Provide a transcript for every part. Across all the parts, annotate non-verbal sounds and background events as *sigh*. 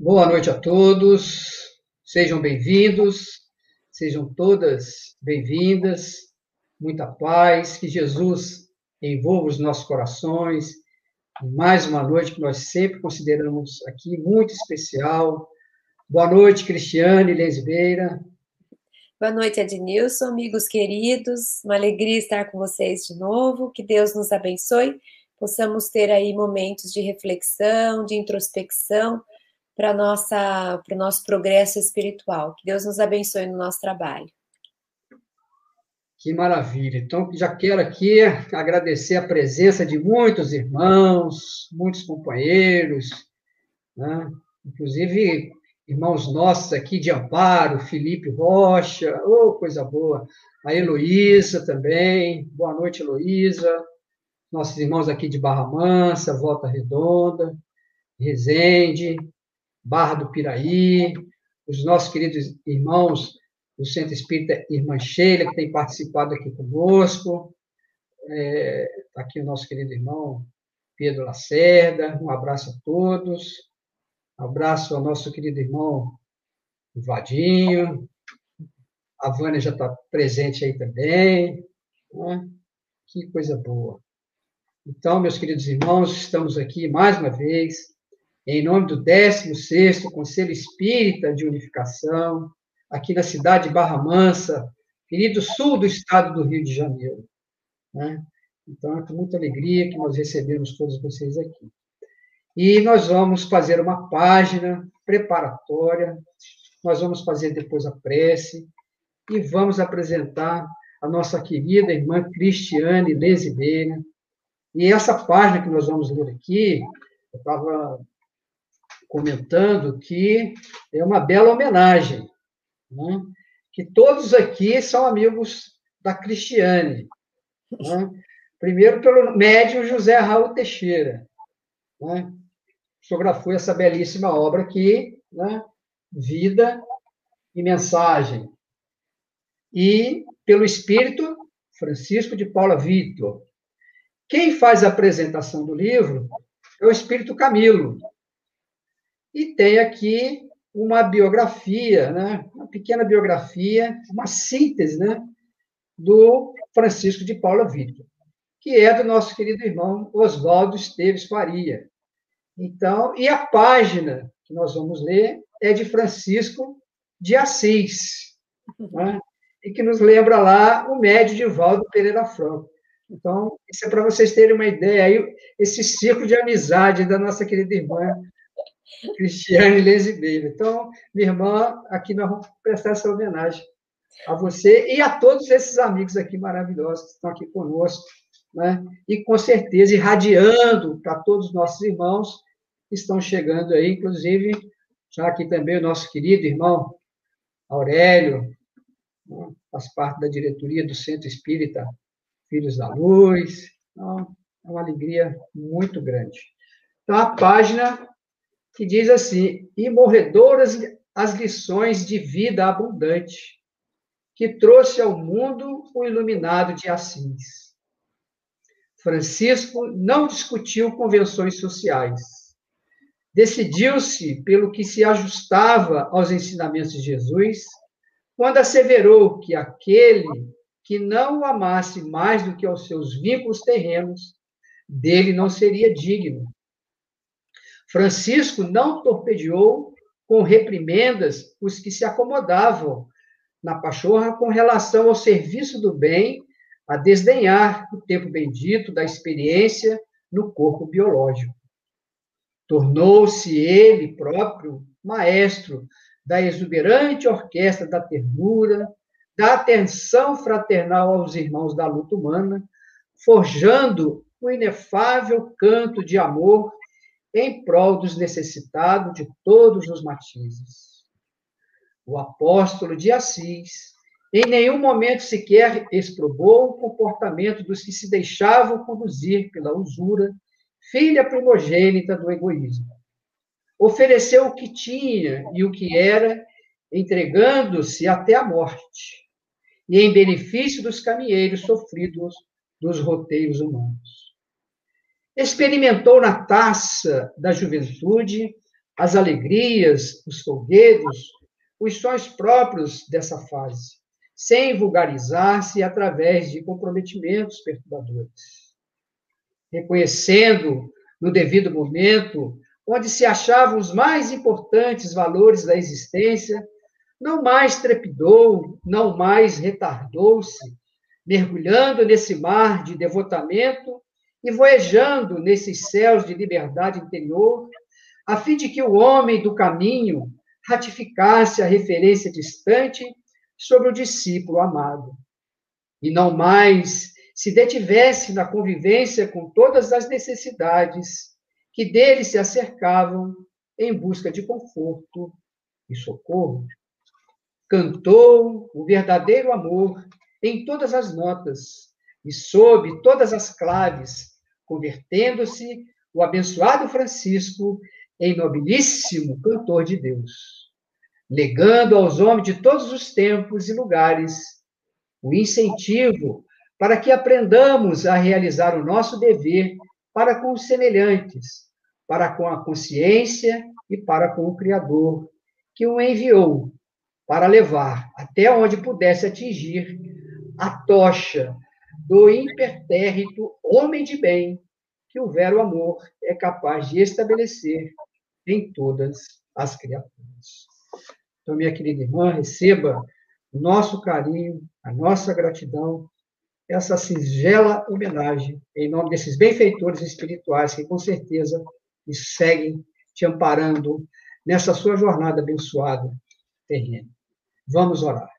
Boa noite a todos, sejam bem-vindos, sejam todas bem-vindas, muita paz, que Jesus envolva os nossos corações. Mais uma noite que nós sempre consideramos aqui muito especial. Boa noite, Cristiane Lesbeira. Boa noite, Ednilson, amigos queridos. Uma alegria estar com vocês de novo. Que Deus nos abençoe. Possamos ter aí momentos de reflexão, de introspecção para nossa para o nosso progresso espiritual. Que Deus nos abençoe no nosso trabalho. Que maravilha. Então, já quero aqui agradecer a presença de muitos irmãos, muitos companheiros, né? inclusive irmãos nossos aqui de Amparo, Felipe Rocha, oh, coisa boa. A Heloísa também. Boa noite, Heloísa. Nossos irmãos aqui de Barra Mansa, Volta Redonda, Resende, Barra do Piraí, os nossos queridos irmãos do Centro Espírita Irmã Sheila, que tem participado aqui conosco, é, tá aqui o nosso querido irmão Pedro Lacerda, um abraço a todos, abraço ao nosso querido irmão Vadinho, a Vânia já está presente aí também, né? que coisa boa. Então, meus queridos irmãos, estamos aqui mais uma vez em nome do 16º Conselho Espírita de Unificação, aqui na cidade de Barra Mansa, querido sul do estado do Rio de Janeiro. Né? Então, é com muita alegria que nós recebemos todos vocês aqui. E nós vamos fazer uma página preparatória, nós vamos fazer depois a prece, e vamos apresentar a nossa querida irmã Cristiane Lesibeira. E essa página que nós vamos ler aqui, eu estava comentando que é uma bela homenagem, né? que todos aqui são amigos da Cristiane. Né? Primeiro pelo médium José Raul Teixeira, né? fotografou essa belíssima obra aqui, né? Vida e Mensagem. E pelo espírito Francisco de Paula Vitor. Quem faz a apresentação do livro é o espírito Camilo, e tem aqui uma biografia, né? uma pequena biografia, uma síntese né? do Francisco de Paula Vitor, que é do nosso querido irmão Oswaldo Esteves Faria. Então, e a página que nós vamos ler é de Francisco de Assis, né? e que nos lembra lá o médio de Valdo Pereira Franco. Então, isso é para vocês terem uma ideia aí, esse ciclo de amizade da nossa querida irmã Cristiane Lesibeira. Então, minha irmã, aqui nós vamos prestar essa homenagem a você e a todos esses amigos aqui maravilhosos que estão aqui conosco, né? E com certeza irradiando para todos os nossos irmãos que estão chegando aí, inclusive já aqui também o nosso querido irmão Aurélio, né? faz parte da diretoria do Centro Espírita Filhos da Luz. Então, é uma alegria muito grande. Então, a página que diz assim: E morredoras as lições de vida abundante, que trouxe ao mundo o iluminado de Assis. Francisco não discutiu convenções sociais. Decidiu-se pelo que se ajustava aos ensinamentos de Jesus, quando asseverou que aquele que não o amasse mais do que aos seus vínculos terrenos, dele não seria digno. Francisco não torpedeou com reprimendas os que se acomodavam na pachorra com relação ao serviço do bem, a desdenhar o tempo bendito da experiência no corpo biológico. Tornou-se ele próprio maestro da exuberante orquestra da ternura, da atenção fraternal aos irmãos da luta humana, forjando o inefável canto de amor em prol dos necessitados de todos os matizes. O apóstolo de Assis em nenhum momento sequer exprobou o comportamento dos que se deixavam conduzir pela usura, filha primogênita do egoísmo. Ofereceu o que tinha e o que era, entregando-se até a morte, e em benefício dos caminheiros sofridos dos roteiros humanos experimentou na taça da juventude as alegrias, os folguedos, os sons próprios dessa fase, sem vulgarizar-se através de comprometimentos perturbadores. Reconhecendo, no devido momento, onde se achavam os mais importantes valores da existência, não mais trepidou, não mais retardou-se, mergulhando nesse mar de devotamento e voejando nesses céus de liberdade interior, a fim de que o homem do caminho ratificasse a referência distante sobre o discípulo amado, e não mais se detivesse na convivência com todas as necessidades que dele se acercavam em busca de conforto e socorro. Cantou o verdadeiro amor em todas as notas e sob todas as claves, convertendo-se o abençoado Francisco em nobilíssimo cantor de Deus, legando aos homens de todos os tempos e lugares o incentivo para que aprendamos a realizar o nosso dever para com os semelhantes, para com a consciência e para com o Criador, que o enviou para levar até onde pudesse atingir a tocha do impertérrito homem de bem que o vero amor é capaz de estabelecer em todas as criaturas. Então, minha querida irmã, receba o nosso carinho, a nossa gratidão, essa singela homenagem em nome desses benfeitores espirituais que, com certeza, seguem te amparando nessa sua jornada abençoada terrena. Vamos orar.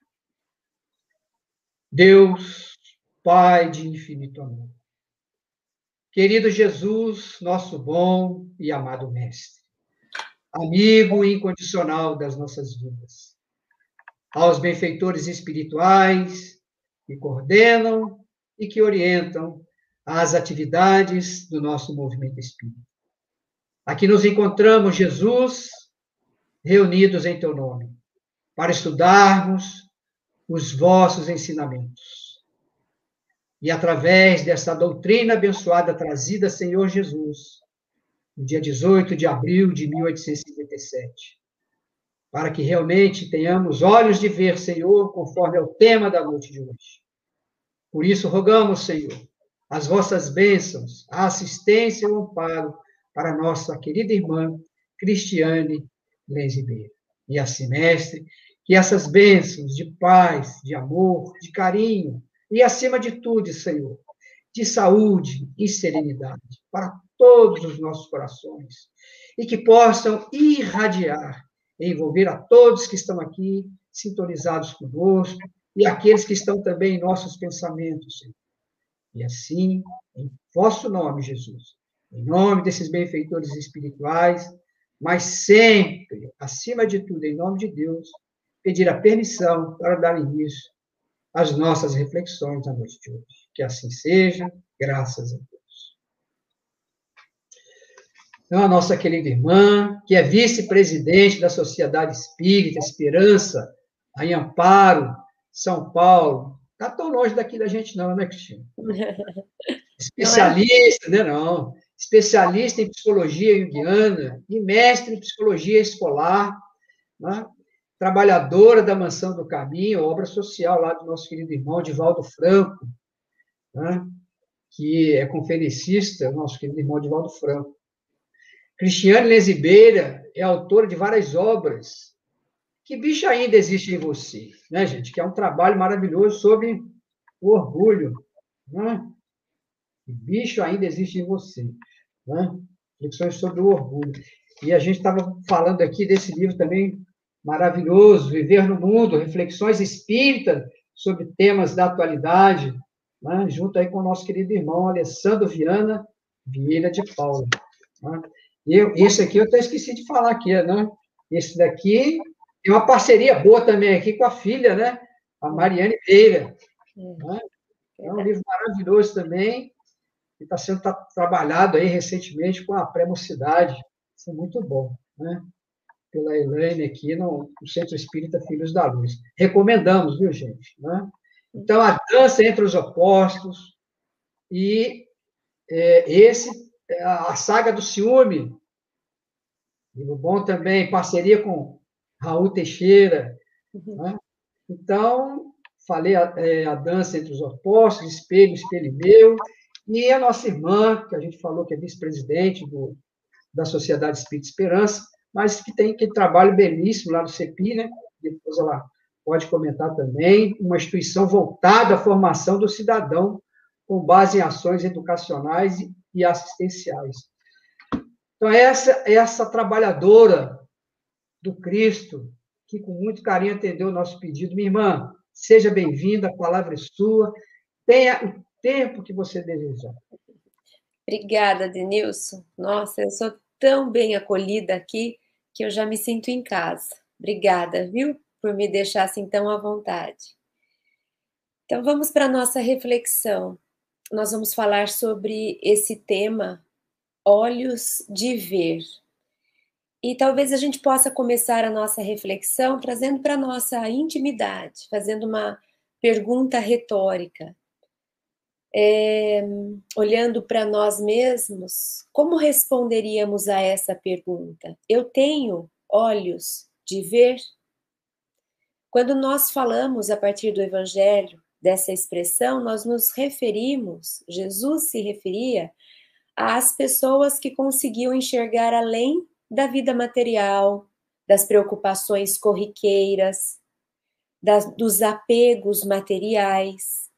Deus, Pai de infinito amor, querido Jesus, nosso bom e amado Mestre, amigo incondicional das nossas vidas. Aos benfeitores espirituais que coordenam e que orientam as atividades do nosso movimento espírita. Aqui nos encontramos, Jesus, reunidos em teu nome, para estudarmos os vossos ensinamentos. E através dessa doutrina abençoada trazida, Senhor Jesus, no dia 18 de abril de 1857. Para que realmente tenhamos olhos de ver, Senhor, conforme é o tema da noite de hoje. Por isso, rogamos, Senhor, as vossas bênçãos, a assistência e o amparo para nossa querida irmã Cristiane Lenzibeira. E assim, mestre, que essas bênçãos de paz, de amor, de carinho e, acima de tudo, Senhor, de saúde e serenidade para todos os nossos corações e que possam irradiar, envolver a todos que estão aqui sintonizados conosco e aqueles que estão também em nossos pensamentos. Senhor. E assim, em vosso nome, Jesus, em nome desses benfeitores espirituais, mas sempre, acima de tudo, em nome de Deus, pedir a permissão para dar início às nossas reflexões na noite de hoje. Que assim seja, graças a Deus. Então, a nossa querida irmã, que é vice-presidente da Sociedade Espírita Esperança, em Amparo, São Paulo. Está tão longe daqui da gente, não, né, Cristina? *laughs* Especialista, né? Não. Especialista em psicologia junguiana e mestre em psicologia escolar, né? Trabalhadora da Mansão do Caminho, obra social lá do nosso querido irmão Divaldo Franco, né? que é conferencista, nosso querido irmão Divaldo Franco. Cristiane Lezibeira é autora de várias obras. Que bicho ainda existe em você, né, gente? Que é um trabalho maravilhoso sobre o orgulho, né? Que bicho ainda existe em você, né? Reflexões sobre o orgulho. E a gente estava falando aqui desse livro também maravilhoso, Viver no Mundo, reflexões espíritas sobre temas da atualidade, né? junto aí com o nosso querido irmão Alessandro Viana Vieira de Paula. Né? Eu, esse aqui eu até esqueci de falar aqui, né? Esse daqui tem uma parceria boa também aqui com a filha, né? A Mariane Veira. Né? É um livro maravilhoso também, que está sendo tá, trabalhado aí recentemente com a pré-mocidade. Isso é muito bom, né? Pela Elaine aqui no, no Centro Espírita Filhos da Luz. Recomendamos, viu, gente? Né? Então, a dança entre os opostos e é, esse a saga do ciúme, livro bom também, parceria com Raul Teixeira. Uhum. Né? Então, falei a, é, a, dança entre os opostos, espelho, espelho meu, e a nossa irmã, que a gente falou que é vice-presidente da Sociedade Espírita Esperança, mas que tem aquele trabalho belíssimo lá no CEPI, né? depois ela pode comentar também, uma instituição voltada à formação do cidadão, com base em ações educacionais e assistenciais. Então, essa, essa trabalhadora do Cristo, que com muito carinho atendeu o nosso pedido, minha irmã, seja bem-vinda, a palavra é sua, tenha o tempo que você desejar. Obrigada, Denilson. Nossa, eu sou tão bem acolhida aqui que eu já me sinto em casa. Obrigada, viu, por me deixar assim tão à vontade. Então vamos para a nossa reflexão. Nós vamos falar sobre esse tema, olhos de ver. E talvez a gente possa começar a nossa reflexão trazendo para a nossa intimidade, fazendo uma pergunta retórica é, olhando para nós mesmos, como responderíamos a essa pergunta? Eu tenho olhos de ver? Quando nós falamos a partir do Evangelho dessa expressão, nós nos referimos, Jesus se referia às pessoas que conseguiam enxergar além da vida material, das preocupações corriqueiras, das, dos apegos materiais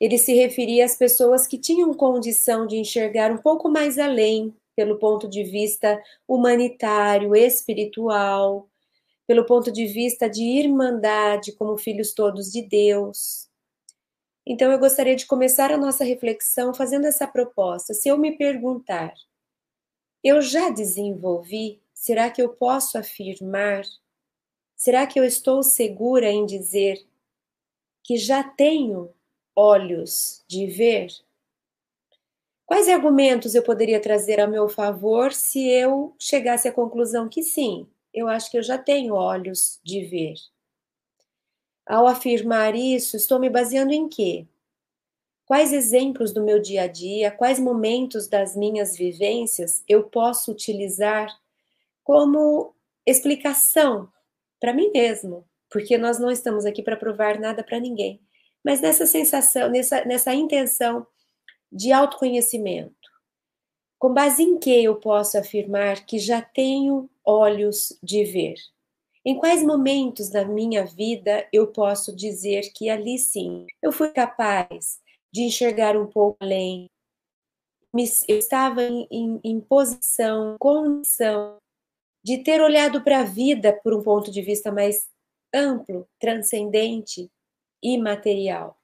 ele se referia às pessoas que tinham condição de enxergar um pouco mais além, pelo ponto de vista humanitário, espiritual, pelo ponto de vista de irmandade, como filhos todos de Deus. Então, eu gostaria de começar a nossa reflexão fazendo essa proposta. Se eu me perguntar, eu já desenvolvi? Será que eu posso afirmar? Será que eu estou segura em dizer que já tenho olhos de ver? Quais argumentos eu poderia trazer a meu favor se eu chegasse à conclusão que sim, eu acho que eu já tenho olhos de ver? Ao afirmar isso, estou me baseando em quê? Quais exemplos do meu dia a dia, quais momentos das minhas vivências eu posso utilizar como explicação para mim mesmo? Porque nós não estamos aqui para provar nada para ninguém mas nessa sensação, nessa, nessa intenção de autoconhecimento. Com base em que eu posso afirmar que já tenho olhos de ver? Em quais momentos da minha vida eu posso dizer que ali sim eu fui capaz de enxergar um pouco além? eu estava em, em, em posição, condição de ter olhado para a vida por um ponto de vista mais amplo, transcendente, imaterial.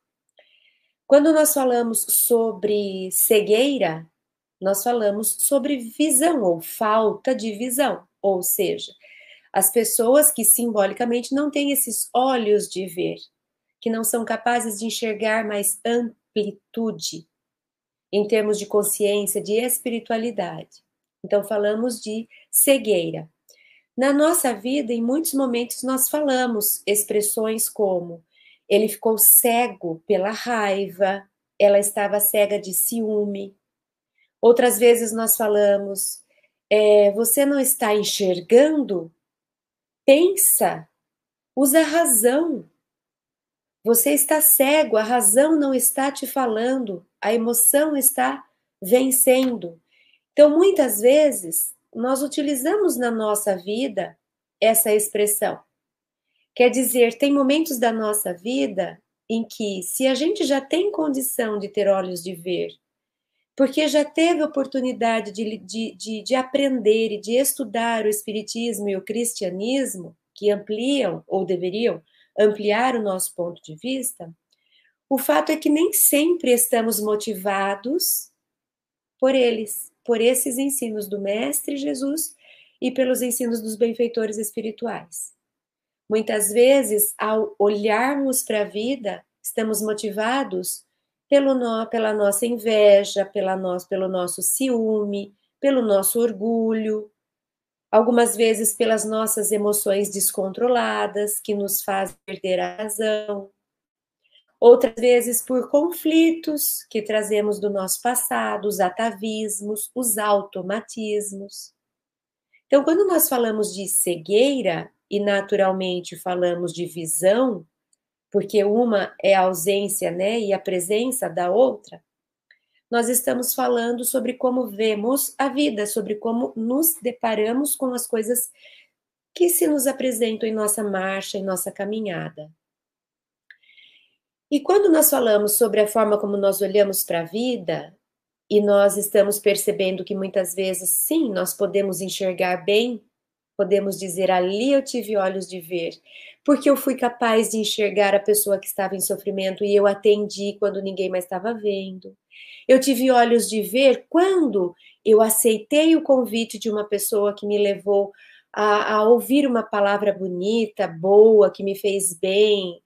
Quando nós falamos sobre cegueira, nós falamos sobre visão ou falta de visão, ou seja, as pessoas que simbolicamente não têm esses olhos de ver, que não são capazes de enxergar mais amplitude em termos de consciência, de espiritualidade. Então, falamos de cegueira. Na nossa vida, em muitos momentos, nós falamos expressões como ele ficou cego pela raiva, ela estava cega de ciúme. Outras vezes nós falamos, é, você não está enxergando? Pensa, usa a razão. Você está cego, a razão não está te falando, a emoção está vencendo. Então, muitas vezes, nós utilizamos na nossa vida essa expressão. Quer dizer, tem momentos da nossa vida em que, se a gente já tem condição de ter olhos de ver, porque já teve oportunidade de, de, de, de aprender e de estudar o Espiritismo e o Cristianismo, que ampliam ou deveriam ampliar o nosso ponto de vista, o fato é que nem sempre estamos motivados por eles, por esses ensinos do Mestre Jesus e pelos ensinos dos benfeitores espirituais. Muitas vezes, ao olharmos para a vida, estamos motivados pelo no, pela nossa inveja, pela no, pelo nosso ciúme, pelo nosso orgulho, algumas vezes pelas nossas emoções descontroladas que nos fazem perder a razão, outras vezes por conflitos que trazemos do nosso passado, os atavismos, os automatismos. Então, quando nós falamos de cegueira, e naturalmente falamos de visão, porque uma é a ausência, né, e a presença da outra, nós estamos falando sobre como vemos a vida, sobre como nos deparamos com as coisas que se nos apresentam em nossa marcha, em nossa caminhada. E quando nós falamos sobre a forma como nós olhamos para a vida, e nós estamos percebendo que muitas vezes, sim, nós podemos enxergar bem, podemos dizer ali eu tive olhos de ver, porque eu fui capaz de enxergar a pessoa que estava em sofrimento e eu atendi quando ninguém mais estava vendo. Eu tive olhos de ver quando eu aceitei o convite de uma pessoa que me levou a, a ouvir uma palavra bonita, boa, que me fez bem,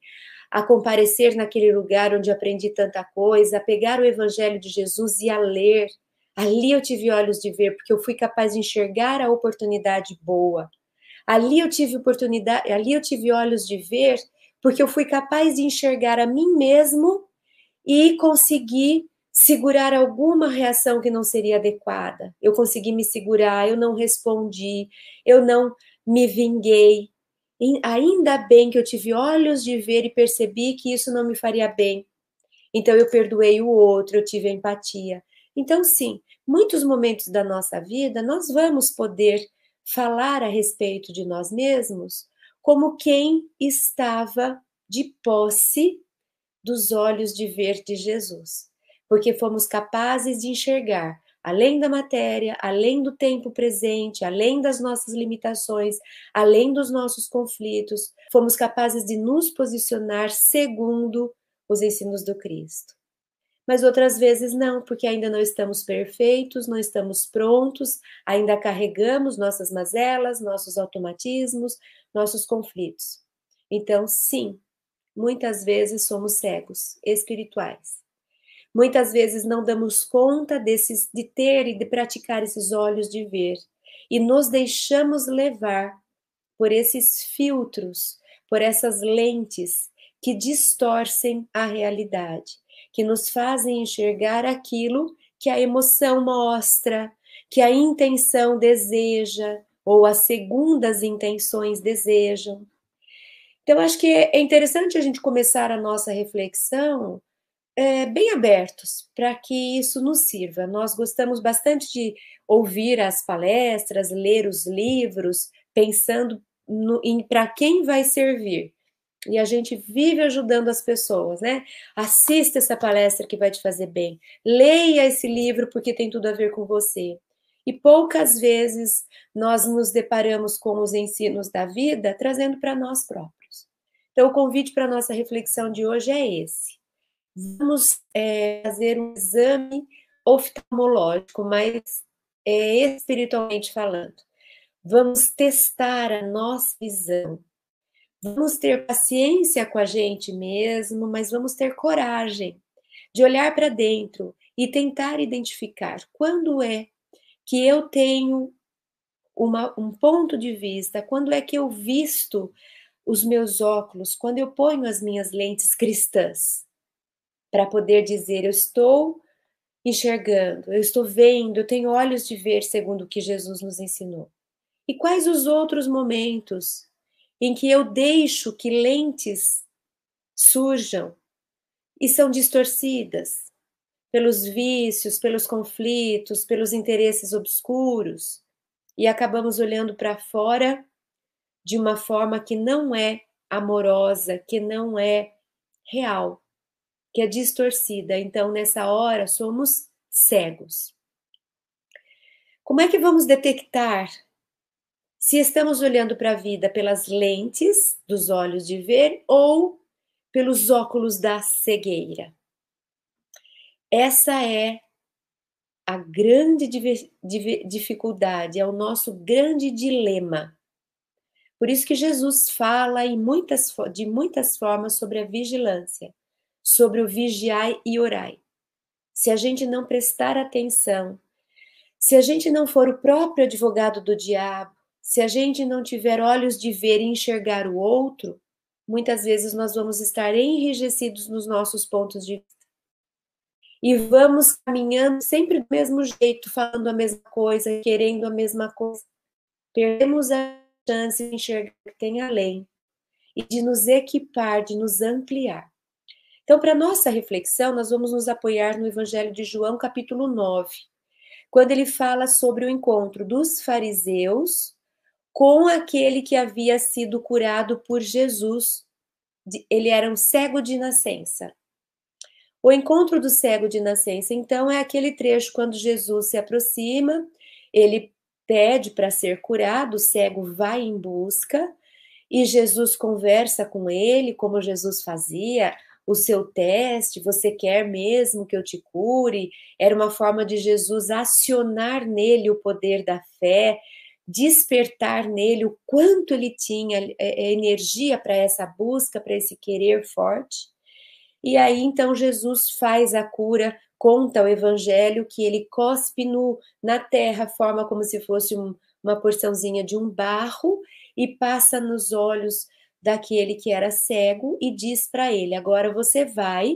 a comparecer naquele lugar onde aprendi tanta coisa, a pegar o Evangelho de Jesus e a ler. Ali eu tive olhos de ver, porque eu fui capaz de enxergar a oportunidade boa. Ali eu tive oportunidade, ali eu tive olhos de ver, porque eu fui capaz de enxergar a mim mesmo e conseguir segurar alguma reação que não seria adequada. Eu consegui me segurar, eu não respondi, eu não me vinguei, ainda bem que eu tive olhos de ver e percebi que isso não me faria bem. Então eu perdoei o outro, eu tive empatia. Então, sim, muitos momentos da nossa vida nós vamos poder falar a respeito de nós mesmos como quem estava de posse dos olhos de ver de Jesus, porque fomos capazes de enxergar além da matéria, além do tempo presente, além das nossas limitações, além dos nossos conflitos, fomos capazes de nos posicionar segundo os ensinos do Cristo. Mas outras vezes não, porque ainda não estamos perfeitos, não estamos prontos, ainda carregamos nossas mazelas, nossos automatismos, nossos conflitos. Então, sim, muitas vezes somos cegos espirituais. Muitas vezes não damos conta desses, de ter e de praticar esses olhos de ver e nos deixamos levar por esses filtros, por essas lentes que distorcem a realidade, que nos fazem enxergar aquilo que a emoção mostra, que a intenção deseja, ou as segundas intenções desejam. Então, acho que é interessante a gente começar a nossa reflexão é, bem abertos para que isso nos sirva. Nós gostamos bastante de ouvir as palestras, ler os livros, pensando em para quem vai servir. E a gente vive ajudando as pessoas, né? Assista essa palestra que vai te fazer bem. Leia esse livro porque tem tudo a ver com você. E poucas vezes nós nos deparamos com os ensinos da vida trazendo para nós próprios. Então, o convite para a nossa reflexão de hoje é esse vamos é, fazer um exame oftalmológico, mas é, espiritualmente falando. Vamos testar a nossa visão. Vamos ter paciência com a gente mesmo, mas vamos ter coragem de olhar para dentro e tentar identificar quando é que eu tenho uma, um ponto de vista, quando é que eu visto os meus óculos, quando eu ponho as minhas lentes cristãs para poder dizer: Eu estou enxergando, eu estou vendo, eu tenho olhos de ver, segundo o que Jesus nos ensinou. E quais os outros momentos em que eu deixo que lentes surjam e são distorcidas pelos vícios, pelos conflitos, pelos interesses obscuros e acabamos olhando para fora de uma forma que não é amorosa, que não é real que é distorcida. Então, nessa hora, somos cegos. Como é que vamos detectar se estamos olhando para a vida pelas lentes dos olhos de ver ou pelos óculos da cegueira? Essa é a grande dificuldade, é o nosso grande dilema. Por isso que Jesus fala muitas, de muitas formas sobre a vigilância sobre o vigiai e orai. Se a gente não prestar atenção, se a gente não for o próprio advogado do diabo, se a gente não tiver olhos de ver e enxergar o outro, muitas vezes nós vamos estar enrijecidos nos nossos pontos de vista. E vamos caminhando sempre do mesmo jeito, falando a mesma coisa, querendo a mesma coisa. perdemos a chance de enxergar que tem além e de nos equipar, de nos ampliar. Então, para nossa reflexão, nós vamos nos apoiar no Evangelho de João, capítulo 9, quando ele fala sobre o encontro dos fariseus com aquele que havia sido curado por Jesus. Ele era um cego de nascença. O encontro do cego de nascença, então, é aquele trecho quando Jesus se aproxima, ele pede para ser curado, o cego vai em busca, e Jesus conversa com ele, como Jesus fazia, o seu teste, você quer mesmo que eu te cure? Era uma forma de Jesus acionar nele o poder da fé, despertar nele o quanto ele tinha é, é, energia para essa busca, para esse querer forte. E aí então Jesus faz a cura, conta o evangelho que ele cospe no, na terra, forma como se fosse um, uma porçãozinha de um barro e passa nos olhos daquele que era cego e diz para ele: agora você vai,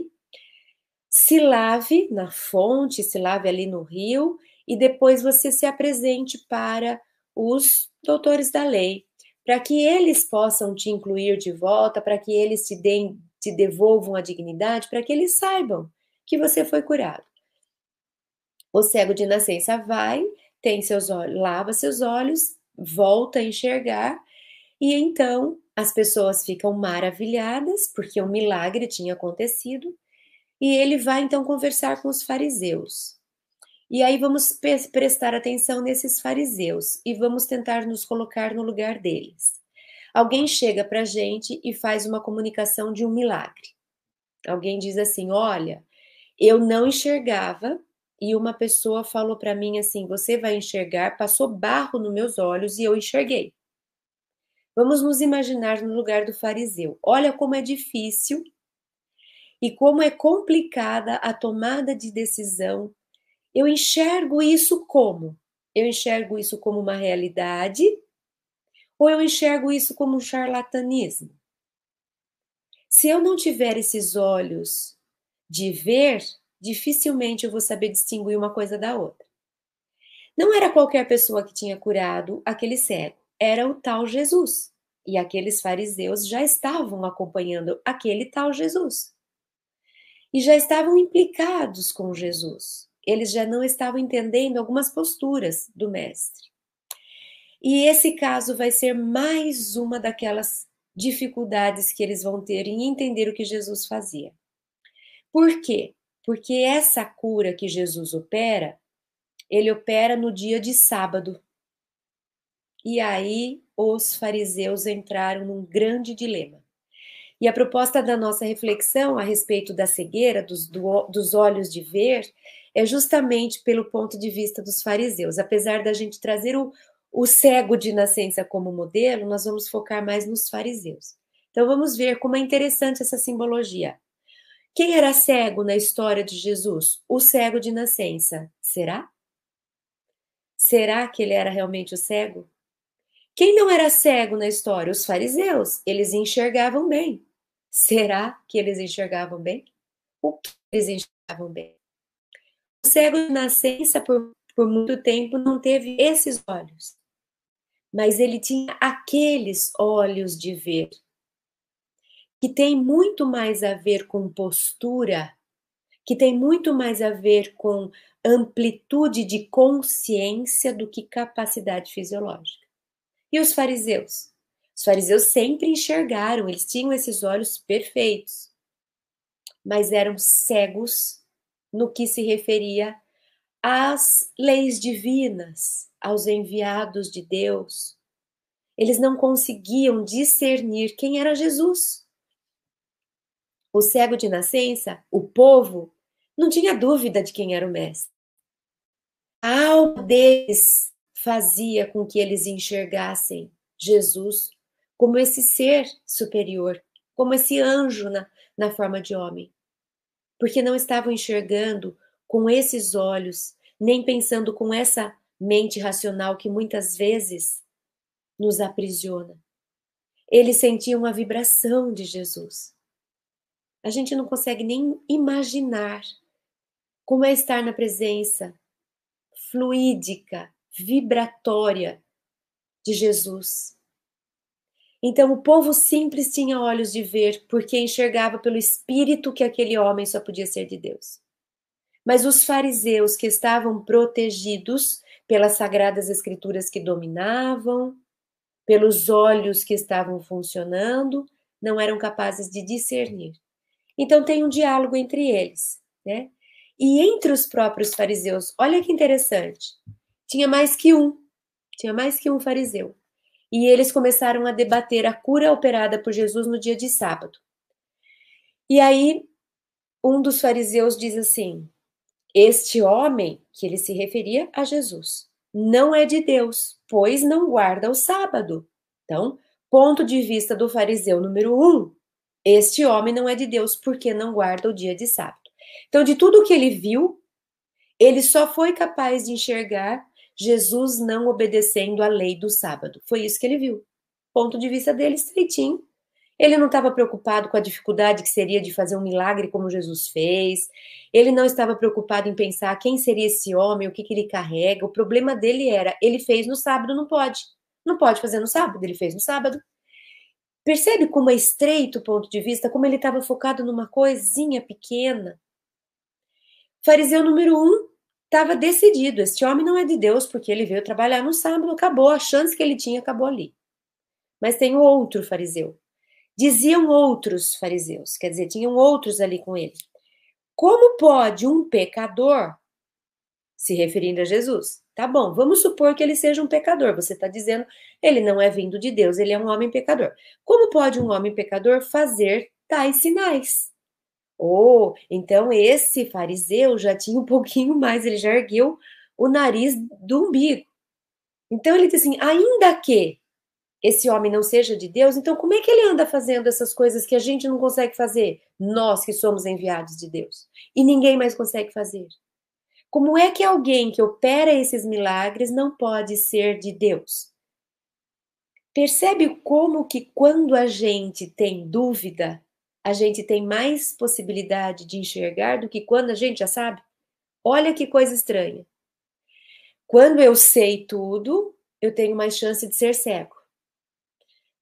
se lave na fonte, se lave ali no rio e depois você se apresente para os doutores da lei, para que eles possam te incluir de volta, para que eles te deem, te devolvam a dignidade, para que eles saibam que você foi curado. O cego de nascença vai, tem seus olhos, lava seus olhos, volta a enxergar e então as pessoas ficam maravilhadas porque o milagre tinha acontecido e ele vai então conversar com os fariseus. E aí vamos prestar atenção nesses fariseus e vamos tentar nos colocar no lugar deles. Alguém chega para a gente e faz uma comunicação de um milagre. Alguém diz assim: Olha, eu não enxergava e uma pessoa falou para mim assim: Você vai enxergar, passou barro nos meus olhos e eu enxerguei. Vamos nos imaginar no lugar do fariseu. Olha como é difícil e como é complicada a tomada de decisão. Eu enxergo isso como? Eu enxergo isso como uma realidade ou eu enxergo isso como um charlatanismo? Se eu não tiver esses olhos de ver, dificilmente eu vou saber distinguir uma coisa da outra. Não era qualquer pessoa que tinha curado aquele cego era o tal Jesus. E aqueles fariseus já estavam acompanhando aquele tal Jesus. E já estavam implicados com Jesus. Eles já não estavam entendendo algumas posturas do mestre. E esse caso vai ser mais uma daquelas dificuldades que eles vão ter em entender o que Jesus fazia. Por quê? Porque essa cura que Jesus opera, ele opera no dia de sábado. E aí os fariseus entraram num grande dilema. E a proposta da nossa reflexão a respeito da cegueira, dos, do, dos olhos de ver, é justamente pelo ponto de vista dos fariseus. Apesar da gente trazer o, o cego de nascença como modelo, nós vamos focar mais nos fariseus. Então vamos ver como é interessante essa simbologia. Quem era cego na história de Jesus? O cego de nascença. Será? Será que ele era realmente o cego? Quem não era cego na história? Os fariseus. Eles enxergavam bem. Será que eles enxergavam bem? O que eles enxergavam bem? Cego de nascença, por, por muito tempo, não teve esses olhos. Mas ele tinha aqueles olhos de ver, que tem muito mais a ver com postura, que tem muito mais a ver com amplitude de consciência do que capacidade fisiológica. E os fariseus? Os fariseus sempre enxergaram, eles tinham esses olhos perfeitos, mas eram cegos no que se referia às leis divinas, aos enviados de Deus. Eles não conseguiam discernir quem era Jesus. O cego de nascença, o povo, não tinha dúvida de quem era o mestre. A alma deles fazia com que eles enxergassem Jesus como esse ser superior, como esse anjo na, na forma de homem. Porque não estavam enxergando com esses olhos, nem pensando com essa mente racional que muitas vezes nos aprisiona. Eles sentiam a vibração de Jesus. A gente não consegue nem imaginar como é estar na presença fluídica, vibratória de Jesus. Então o povo simples tinha olhos de ver, porque enxergava pelo espírito que aquele homem só podia ser de Deus. Mas os fariseus que estavam protegidos pelas sagradas escrituras que dominavam, pelos olhos que estavam funcionando, não eram capazes de discernir. Então tem um diálogo entre eles, né? E entre os próprios fariseus, olha que interessante, tinha mais que um, tinha mais que um fariseu. E eles começaram a debater a cura operada por Jesus no dia de sábado. E aí, um dos fariseus diz assim: Este homem, que ele se referia a Jesus, não é de Deus, pois não guarda o sábado. Então, ponto de vista do fariseu número um, este homem não é de Deus porque não guarda o dia de sábado. Então, de tudo que ele viu, ele só foi capaz de enxergar Jesus não obedecendo à lei do sábado. Foi isso que ele viu. Ponto de vista dele estreitinho. Ele não estava preocupado com a dificuldade que seria de fazer um milagre como Jesus fez. Ele não estava preocupado em pensar quem seria esse homem, o que, que ele carrega. O problema dele era: ele fez no sábado, não pode. Não pode fazer no sábado, ele fez no sábado. Percebe como é estreito o ponto de vista, como ele estava focado numa coisinha pequena. Fariseu número um estava decidido: este homem não é de Deus, porque ele veio trabalhar no sábado, acabou, a chance que ele tinha acabou ali. Mas tem outro fariseu. Diziam outros fariseus, quer dizer, tinham outros ali com ele. Como pode um pecador, se referindo a Jesus, tá bom, vamos supor que ele seja um pecador, você está dizendo, ele não é vindo de Deus, ele é um homem pecador. Como pode um homem pecador fazer tais sinais? Oh, então esse fariseu já tinha um *laughs* pouquinho mais, ele já ergueu o nariz do umbigo. Então ele diz assim: ainda que esse homem não seja de Deus, então como é que ele anda fazendo essas coisas que a gente não consegue fazer? Nós que somos enviados de Deus. E ninguém mais consegue fazer. Como é que alguém que opera esses milagres não pode ser de Deus? Percebe como que quando a gente tem dúvida, a gente tem mais possibilidade de enxergar do que quando a gente já sabe? Olha que coisa estranha. Quando eu sei tudo, eu tenho mais chance de ser cego.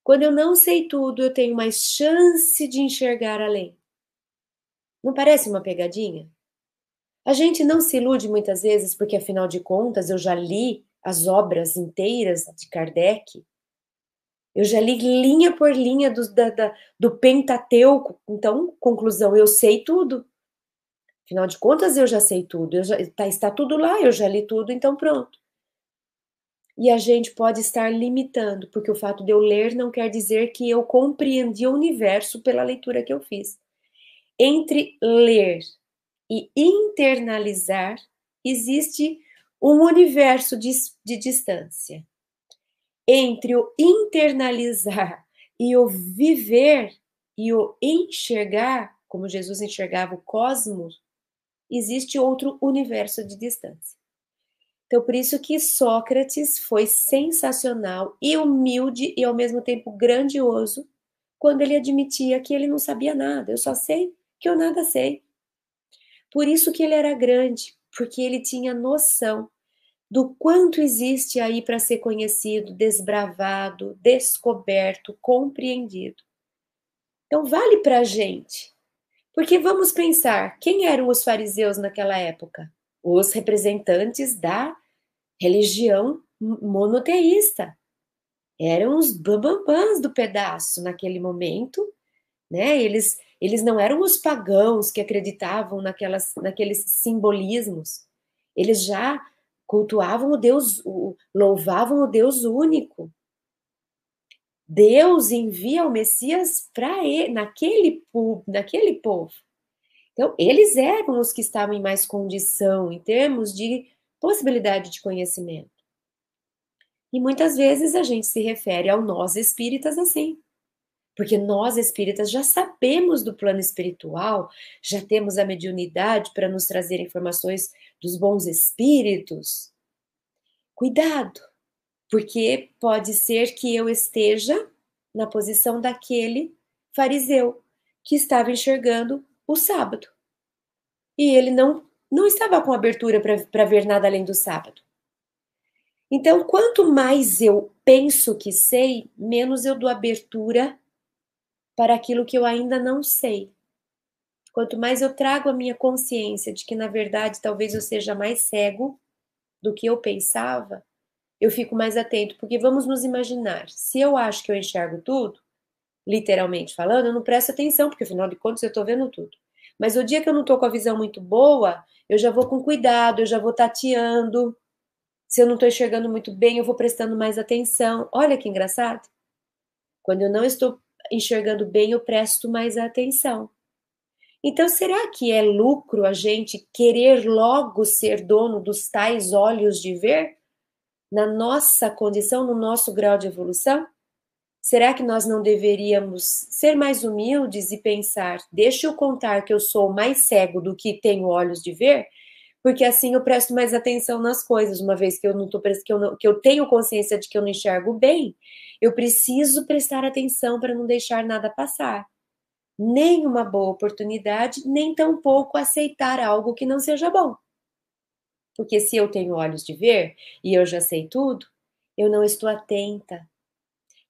Quando eu não sei tudo, eu tenho mais chance de enxergar além. Não parece uma pegadinha? A gente não se ilude muitas vezes porque, afinal de contas, eu já li as obras inteiras de Kardec eu já li linha por linha do, da, da, do Pentateuco. Então, conclusão, eu sei tudo. Afinal de contas, eu já sei tudo. Eu já, tá, está tudo lá, eu já li tudo, então pronto. E a gente pode estar limitando, porque o fato de eu ler não quer dizer que eu compreendi o universo pela leitura que eu fiz. Entre ler e internalizar, existe um universo de, de distância entre o internalizar e o viver e o enxergar, como Jesus enxergava o cosmos, existe outro universo de distância. Então, por isso que Sócrates foi sensacional e humilde e ao mesmo tempo grandioso quando ele admitia que ele não sabia nada. Eu só sei que eu nada sei. Por isso que ele era grande, porque ele tinha noção do quanto existe aí para ser conhecido, desbravado, descoberto, compreendido. Então, vale para a gente. Porque vamos pensar, quem eram os fariseus naquela época? Os representantes da religião monoteísta. Eram os bambambãs do pedaço naquele momento, né? Eles, eles não eram os pagãos que acreditavam naquelas, naqueles simbolismos. Eles já cultuavam o Deus, louvavam o Deus único. Deus envia o Messias para naquele, naquele povo. Então, eles eram os que estavam em mais condição em termos de possibilidade de conhecimento. E muitas vezes a gente se refere ao nós espíritas assim. Porque nós espíritas já sabemos do plano espiritual, já temos a mediunidade para nos trazer informações dos bons espíritos. Cuidado, porque pode ser que eu esteja na posição daquele fariseu que estava enxergando o sábado. E ele não, não estava com abertura para ver nada além do sábado. Então, quanto mais eu penso que sei, menos eu dou abertura para aquilo que eu ainda não sei. Quanto mais eu trago a minha consciência de que, na verdade, talvez eu seja mais cego do que eu pensava, eu fico mais atento. Porque vamos nos imaginar: se eu acho que eu enxergo tudo, literalmente falando, eu não presto atenção, porque afinal de contas eu estou vendo tudo. Mas o dia que eu não estou com a visão muito boa, eu já vou com cuidado, eu já vou tateando. Se eu não estou enxergando muito bem, eu vou prestando mais atenção. Olha que engraçado. Quando eu não estou enxergando bem, eu presto mais atenção. Então, será que é lucro a gente querer logo ser dono dos tais olhos de ver? Na nossa condição, no nosso grau de evolução? Será que nós não deveríamos ser mais humildes e pensar, deixa eu contar que eu sou mais cego do que tenho olhos de ver? Porque assim eu presto mais atenção nas coisas, uma vez que eu não tô que eu, não, que eu tenho consciência de que eu não enxergo bem, eu preciso prestar atenção para não deixar nada passar nem uma boa oportunidade, nem tampouco aceitar algo que não seja bom. Porque se eu tenho olhos de ver e eu já sei tudo, eu não estou atenta.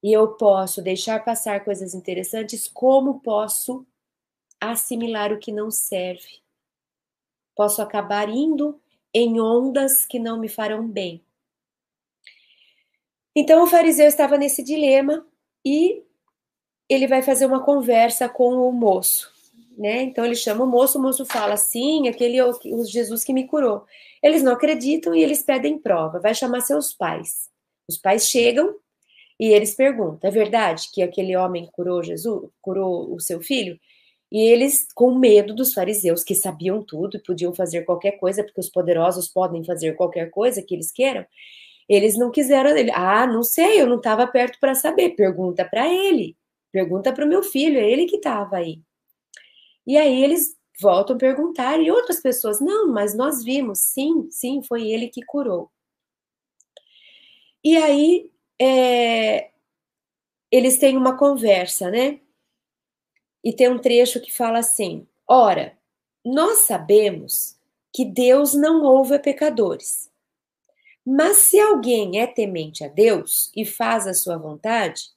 E eu posso deixar passar coisas interessantes, como posso assimilar o que não serve. Posso acabar indo em ondas que não me farão bem. Então o fariseu estava nesse dilema e ele vai fazer uma conversa com o moço, né? Então ele chama o moço, o moço fala: "Sim, aquele é o Jesus que me curou". Eles não acreditam e eles pedem prova. Vai chamar seus pais. Os pais chegam e eles perguntam: "É verdade que aquele homem curou Jesus, curou o seu filho?" E eles, com medo dos fariseus, que sabiam tudo e podiam fazer qualquer coisa, porque os poderosos podem fazer qualquer coisa que eles queiram, eles não quiseram. Ah, não sei, eu não estava perto para saber. Pergunta para ele. Pergunta para o meu filho, é ele que estava aí. E aí eles voltam a perguntar, e outras pessoas, não, mas nós vimos, sim, sim, foi ele que curou. E aí é, eles têm uma conversa, né? E tem um trecho que fala assim: ora, nós sabemos que Deus não ouve a pecadores. Mas se alguém é temente a Deus e faz a sua vontade,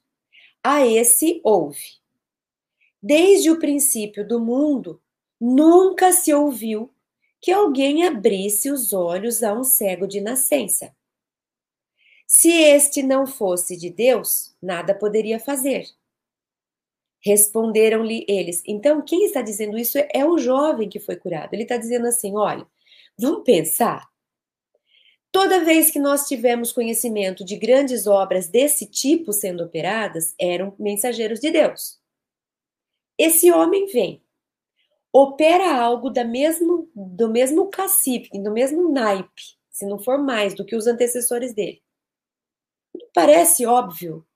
a esse ouve. Desde o princípio do mundo, nunca se ouviu que alguém abrisse os olhos a um cego de nascença. Se este não fosse de Deus, nada poderia fazer. Responderam-lhe eles. Então, quem está dizendo isso é o jovem que foi curado. Ele está dizendo assim: olha, vamos pensar Toda vez que nós tivemos conhecimento de grandes obras desse tipo sendo operadas, eram mensageiros de Deus. Esse homem vem, opera algo da mesmo, do mesmo cacife, do mesmo naipe, se não for mais do que os antecessores dele. Parece óbvio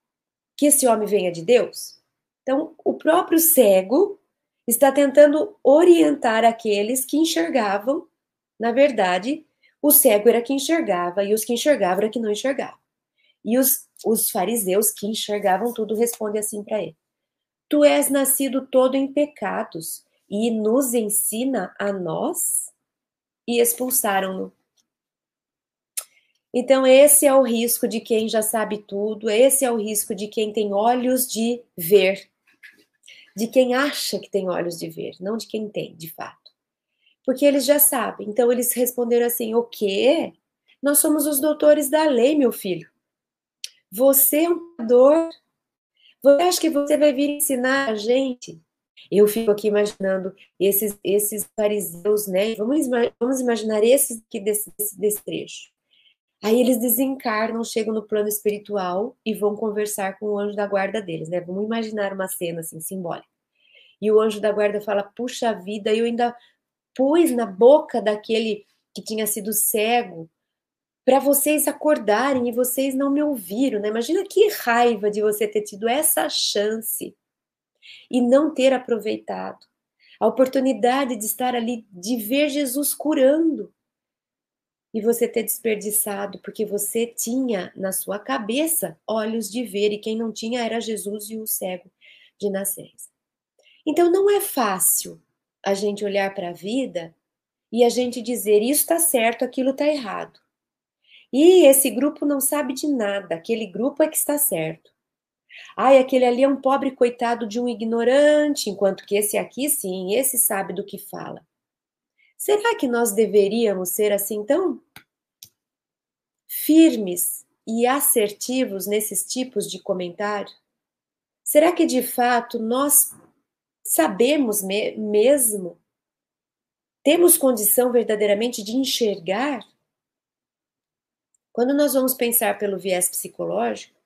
que esse homem venha de Deus? Então, o próprio cego está tentando orientar aqueles que enxergavam, na verdade, o cego era que enxergava e os que enxergavam era que não enxergavam. E os, os fariseus que enxergavam tudo respondem assim para ele: Tu és nascido todo em pecados e nos ensina a nós? E expulsaram-no. Então, esse é o risco de quem já sabe tudo, esse é o risco de quem tem olhos de ver, de quem acha que tem olhos de ver, não de quem tem, de fato porque eles já sabem. Então eles responderam assim: o quê? Nós somos os doutores da lei, meu filho. Você é um doutor. Você acha que você vai vir ensinar a gente? Eu fico aqui imaginando esses, esses fariseus, né? Vamos, vamos imaginar esses aqui desse, desse trecho. Aí eles desencarnam, chegam no plano espiritual e vão conversar com o anjo da guarda deles, né? Vamos imaginar uma cena assim simbólica. E o anjo da guarda fala: Puxa vida, eu ainda pus na boca daquele que tinha sido cego para vocês acordarem e vocês não me ouviram, né? Imagina que raiva de você ter tido essa chance e não ter aproveitado a oportunidade de estar ali, de ver Jesus curando e você ter desperdiçado porque você tinha na sua cabeça olhos de ver e quem não tinha era Jesus e o cego de nascença. Então não é fácil a gente olhar para a vida e a gente dizer isso está certo, aquilo está errado. E esse grupo não sabe de nada, aquele grupo é que está certo. Ai, aquele ali é um pobre coitado de um ignorante, enquanto que esse aqui, sim, esse sabe do que fala. Será que nós deveríamos ser assim tão firmes e assertivos nesses tipos de comentário? Será que de fato nós sabemos me mesmo? Temos condição verdadeiramente de enxergar? Quando nós vamos pensar pelo viés psicológico,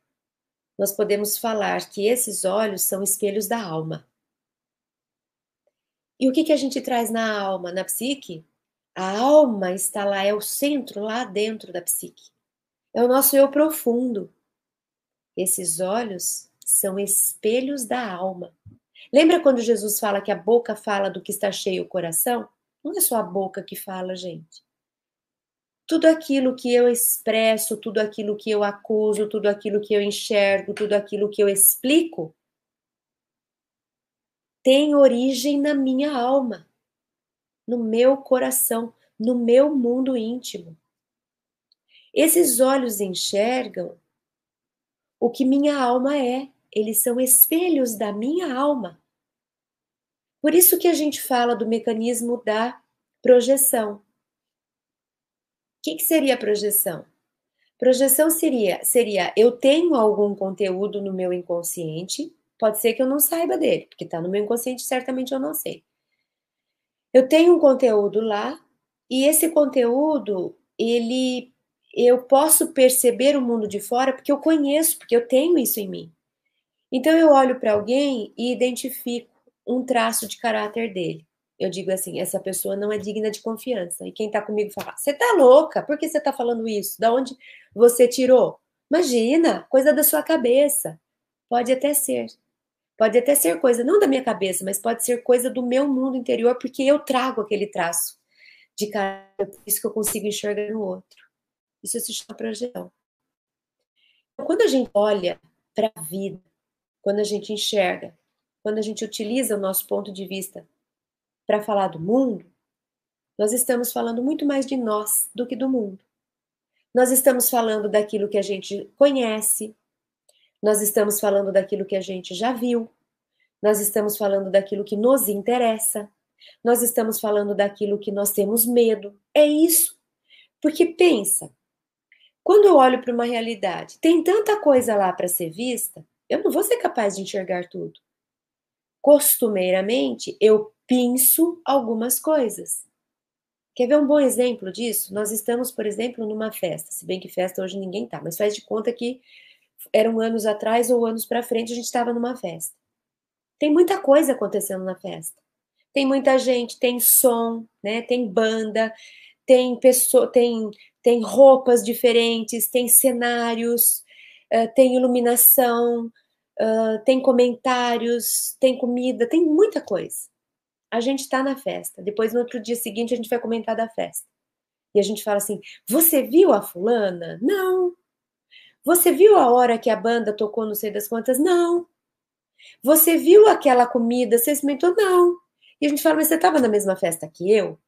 nós podemos falar que esses olhos são espelhos da alma. E o que, que a gente traz na alma, na psique? A alma está lá, é o centro lá dentro da psique. É o nosso eu profundo. Esses olhos são espelhos da alma. Lembra quando Jesus fala que a boca fala do que está cheio o coração? Não é só a boca que fala, gente. Tudo aquilo que eu expresso, tudo aquilo que eu acuso, tudo aquilo que eu enxergo, tudo aquilo que eu explico, tem origem na minha alma, no meu coração, no meu mundo íntimo. Esses olhos enxergam o que minha alma é, eles são espelhos da minha alma. Por isso que a gente fala do mecanismo da projeção. O que, que seria projeção? Projeção seria, seria eu tenho algum conteúdo no meu inconsciente Pode ser que eu não saiba dele, porque está no meu inconsciente, certamente eu não sei. Eu tenho um conteúdo lá e esse conteúdo, ele eu posso perceber o mundo de fora porque eu conheço, porque eu tenho isso em mim. Então eu olho para alguém e identifico um traço de caráter dele. Eu digo assim, essa pessoa não é digna de confiança. E quem está comigo fala: "Você tá louca? Por que você está falando isso? Da onde você tirou?" Imagina, coisa da sua cabeça. Pode até ser. Pode até ser coisa não da minha cabeça, mas pode ser coisa do meu mundo interior, porque eu trago aquele traço de caráter, por isso que eu consigo enxergar no outro. Isso se chama projeção. Então, quando a gente olha para a vida, quando a gente enxerga, quando a gente utiliza o nosso ponto de vista para falar do mundo, nós estamos falando muito mais de nós do que do mundo. Nós estamos falando daquilo que a gente conhece, nós estamos falando daquilo que a gente já viu, nós estamos falando daquilo que nos interessa, nós estamos falando daquilo que nós temos medo. É isso. Porque pensa, quando eu olho para uma realidade, tem tanta coisa lá para ser vista, eu não vou ser capaz de enxergar tudo. Costumeiramente, eu pinço algumas coisas. Quer ver um bom exemplo disso? Nós estamos, por exemplo, numa festa, se bem que festa hoje ninguém tá, mas faz de conta que eram anos atrás ou anos para frente, a gente estava numa festa. Tem muita coisa acontecendo na festa. Tem muita gente, tem som, né? Tem banda, tem pessoa, tem tem roupas diferentes, tem cenários, uh, tem iluminação, uh, tem comentários, tem comida, tem muita coisa. A gente está na festa. Depois, no outro dia seguinte, a gente vai comentar da festa. E a gente fala assim: Você viu a fulana? Não. Você viu a hora que a banda tocou não sei das quantas? Não. Você viu aquela comida? Você experimentou? Não. E a gente fala, mas você estava na mesma festa que eu?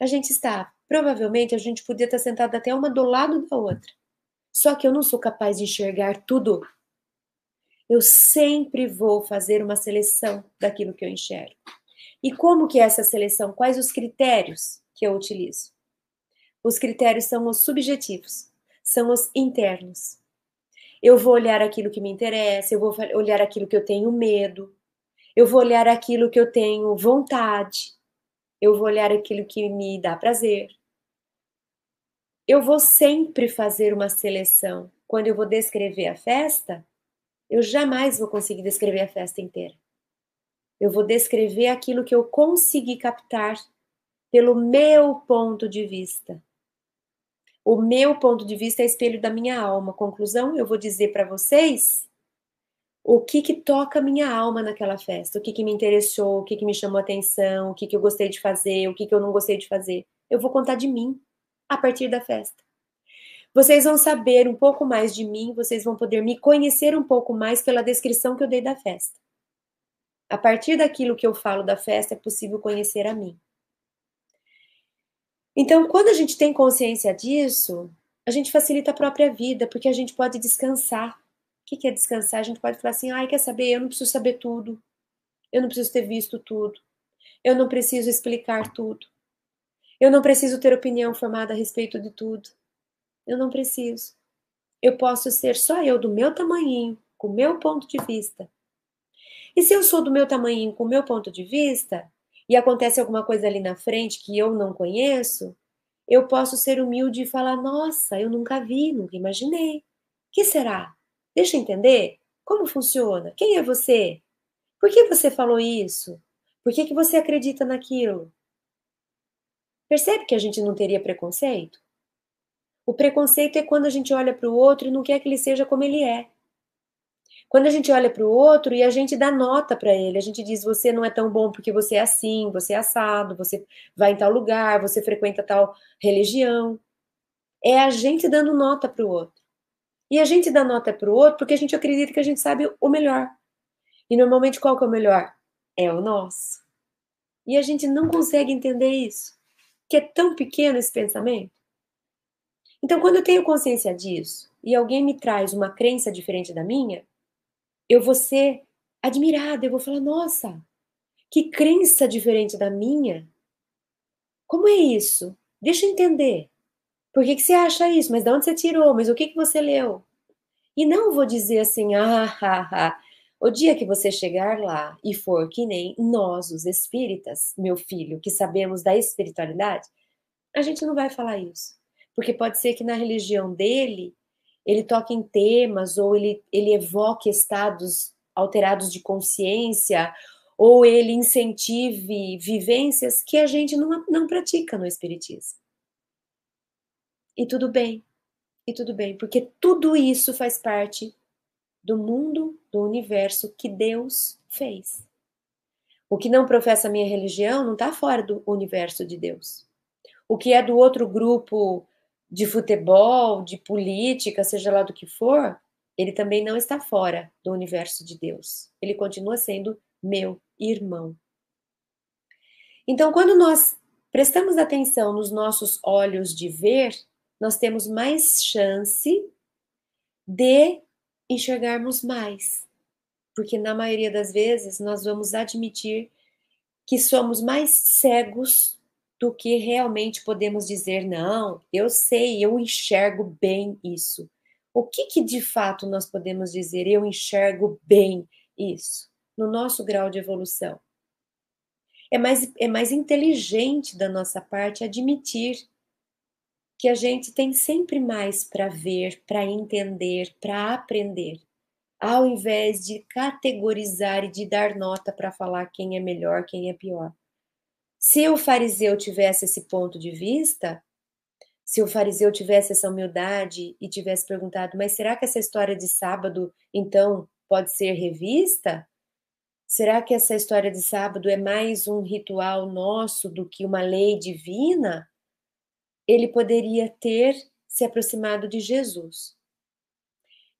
A gente está. Provavelmente a gente podia estar sentado até uma do lado da outra. Só que eu não sou capaz de enxergar tudo. Eu sempre vou fazer uma seleção daquilo que eu enxergo. E como que é essa seleção? Quais os critérios que eu utilizo? Os critérios são os subjetivos são os internos. Eu vou olhar aquilo que me interessa, eu vou olhar aquilo que eu tenho medo, eu vou olhar aquilo que eu tenho vontade, eu vou olhar aquilo que me dá prazer. Eu vou sempre fazer uma seleção. Quando eu vou descrever a festa, eu jamais vou conseguir descrever a festa inteira. Eu vou descrever aquilo que eu consegui captar pelo meu ponto de vista. O meu ponto de vista é espelho da minha alma. Conclusão, eu vou dizer para vocês o que que toca minha alma naquela festa, o que que me interessou, o que que me chamou atenção, o que que eu gostei de fazer, o que que eu não gostei de fazer. Eu vou contar de mim a partir da festa. Vocês vão saber um pouco mais de mim, vocês vão poder me conhecer um pouco mais pela descrição que eu dei da festa. A partir daquilo que eu falo da festa, é possível conhecer a mim. Então, quando a gente tem consciência disso, a gente facilita a própria vida, porque a gente pode descansar. O que é descansar? A gente pode falar assim: ai, quer saber? Eu não preciso saber tudo. Eu não preciso ter visto tudo. Eu não preciso explicar tudo. Eu não preciso ter opinião formada a respeito de tudo. Eu não preciso. Eu posso ser só eu, do meu tamanhinho, com o meu ponto de vista. E se eu sou do meu tamanhinho, com o meu ponto de vista, e acontece alguma coisa ali na frente que eu não conheço, eu posso ser humilde e falar: nossa, eu nunca vi, nunca imaginei. que será? Deixa eu entender. Como funciona? Quem é você? Por que você falou isso? Por que, que você acredita naquilo? Percebe que a gente não teria preconceito? O preconceito é quando a gente olha para o outro e não quer que ele seja como ele é. Quando a gente olha para o outro e a gente dá nota para ele, a gente diz: você não é tão bom porque você é assim, você é assado, você vai em tal lugar, você frequenta tal religião. É a gente dando nota para o outro. E a gente dá nota para o outro porque a gente acredita que a gente sabe o melhor. E normalmente qual que é o melhor? É o nosso. E a gente não consegue entender isso, que é tão pequeno esse pensamento. Então, quando eu tenho consciência disso e alguém me traz uma crença diferente da minha, eu vou ser admirada, eu vou falar, nossa, que crença diferente da minha. Como é isso? Deixa eu entender. Por que, que você acha isso? Mas de onde você tirou? Mas o que, que você leu? E não vou dizer assim, ah, ah, ah. O dia que você chegar lá e for que nem nós, os espíritas, meu filho, que sabemos da espiritualidade, a gente não vai falar isso. Porque pode ser que na religião dele ele toca em temas ou ele, ele evoque estados alterados de consciência ou ele incentive vivências que a gente não, não pratica no Espiritismo. E tudo bem, e tudo bem, porque tudo isso faz parte do mundo, do universo que Deus fez. O que não professa a minha religião não está fora do universo de Deus. O que é do outro grupo de futebol, de política, seja lá do que for, ele também não está fora do universo de Deus. Ele continua sendo meu irmão. Então, quando nós prestamos atenção nos nossos olhos de ver, nós temos mais chance de enxergarmos mais. Porque na maioria das vezes nós vamos admitir que somos mais cegos do que realmente podemos dizer, não, eu sei, eu enxergo bem isso. O que, que de fato nós podemos dizer, eu enxergo bem isso, no nosso grau de evolução? É mais, é mais inteligente da nossa parte admitir que a gente tem sempre mais para ver, para entender, para aprender, ao invés de categorizar e de dar nota para falar quem é melhor, quem é pior. Se o fariseu tivesse esse ponto de vista, se o fariseu tivesse essa humildade e tivesse perguntado, mas será que essa história de sábado, então, pode ser revista? Será que essa história de sábado é mais um ritual nosso do que uma lei divina? Ele poderia ter se aproximado de Jesus.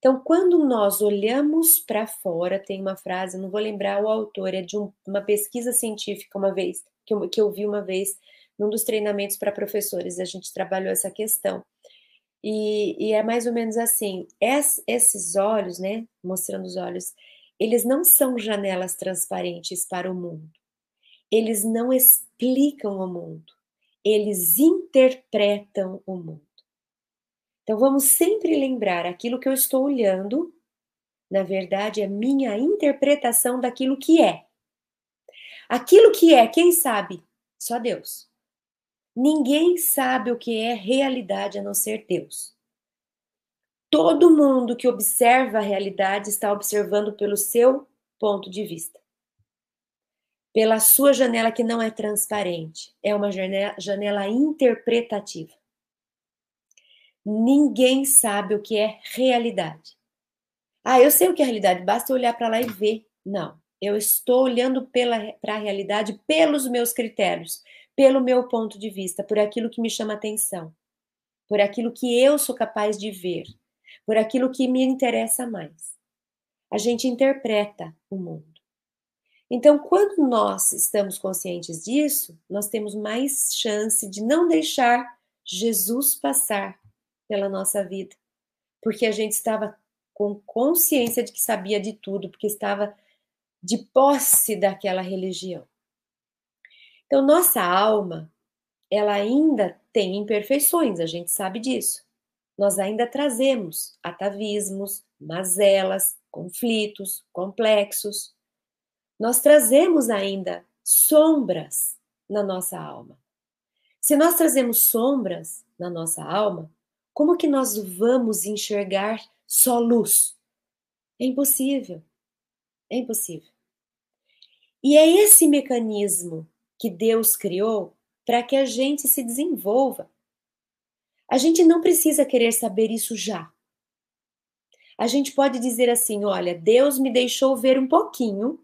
Então, quando nós olhamos para fora, tem uma frase, não vou lembrar o autor, é de um, uma pesquisa científica uma vez, que eu, que eu vi uma vez num dos treinamentos para professores, a gente trabalhou essa questão. E, e é mais ou menos assim: es, esses olhos, né, mostrando os olhos, eles não são janelas transparentes para o mundo. Eles não explicam o mundo. Eles interpretam o mundo. Então vamos sempre lembrar aquilo que eu estou olhando, na verdade, é minha interpretação daquilo que é. Aquilo que é, quem sabe? Só Deus. Ninguém sabe o que é realidade a não ser Deus. Todo mundo que observa a realidade está observando pelo seu ponto de vista. Pela sua janela que não é transparente, é uma janela, janela interpretativa. Ninguém sabe o que é realidade. Ah, eu sei o que é realidade, basta olhar para lá e ver. Não. Eu estou olhando para a realidade pelos meus critérios, pelo meu ponto de vista, por aquilo que me chama atenção, por aquilo que eu sou capaz de ver, por aquilo que me interessa mais. A gente interpreta o mundo. Então, quando nós estamos conscientes disso, nós temos mais chance de não deixar Jesus passar pela nossa vida, porque a gente estava com consciência de que sabia de tudo, porque estava de posse daquela religião. Então, nossa alma, ela ainda tem imperfeições, a gente sabe disso. Nós ainda trazemos atavismos, mazelas, conflitos, complexos. Nós trazemos ainda sombras na nossa alma. Se nós trazemos sombras na nossa alma, como que nós vamos enxergar só luz? É impossível. É impossível. E é esse mecanismo que Deus criou para que a gente se desenvolva. A gente não precisa querer saber isso já. A gente pode dizer assim: olha, Deus me deixou ver um pouquinho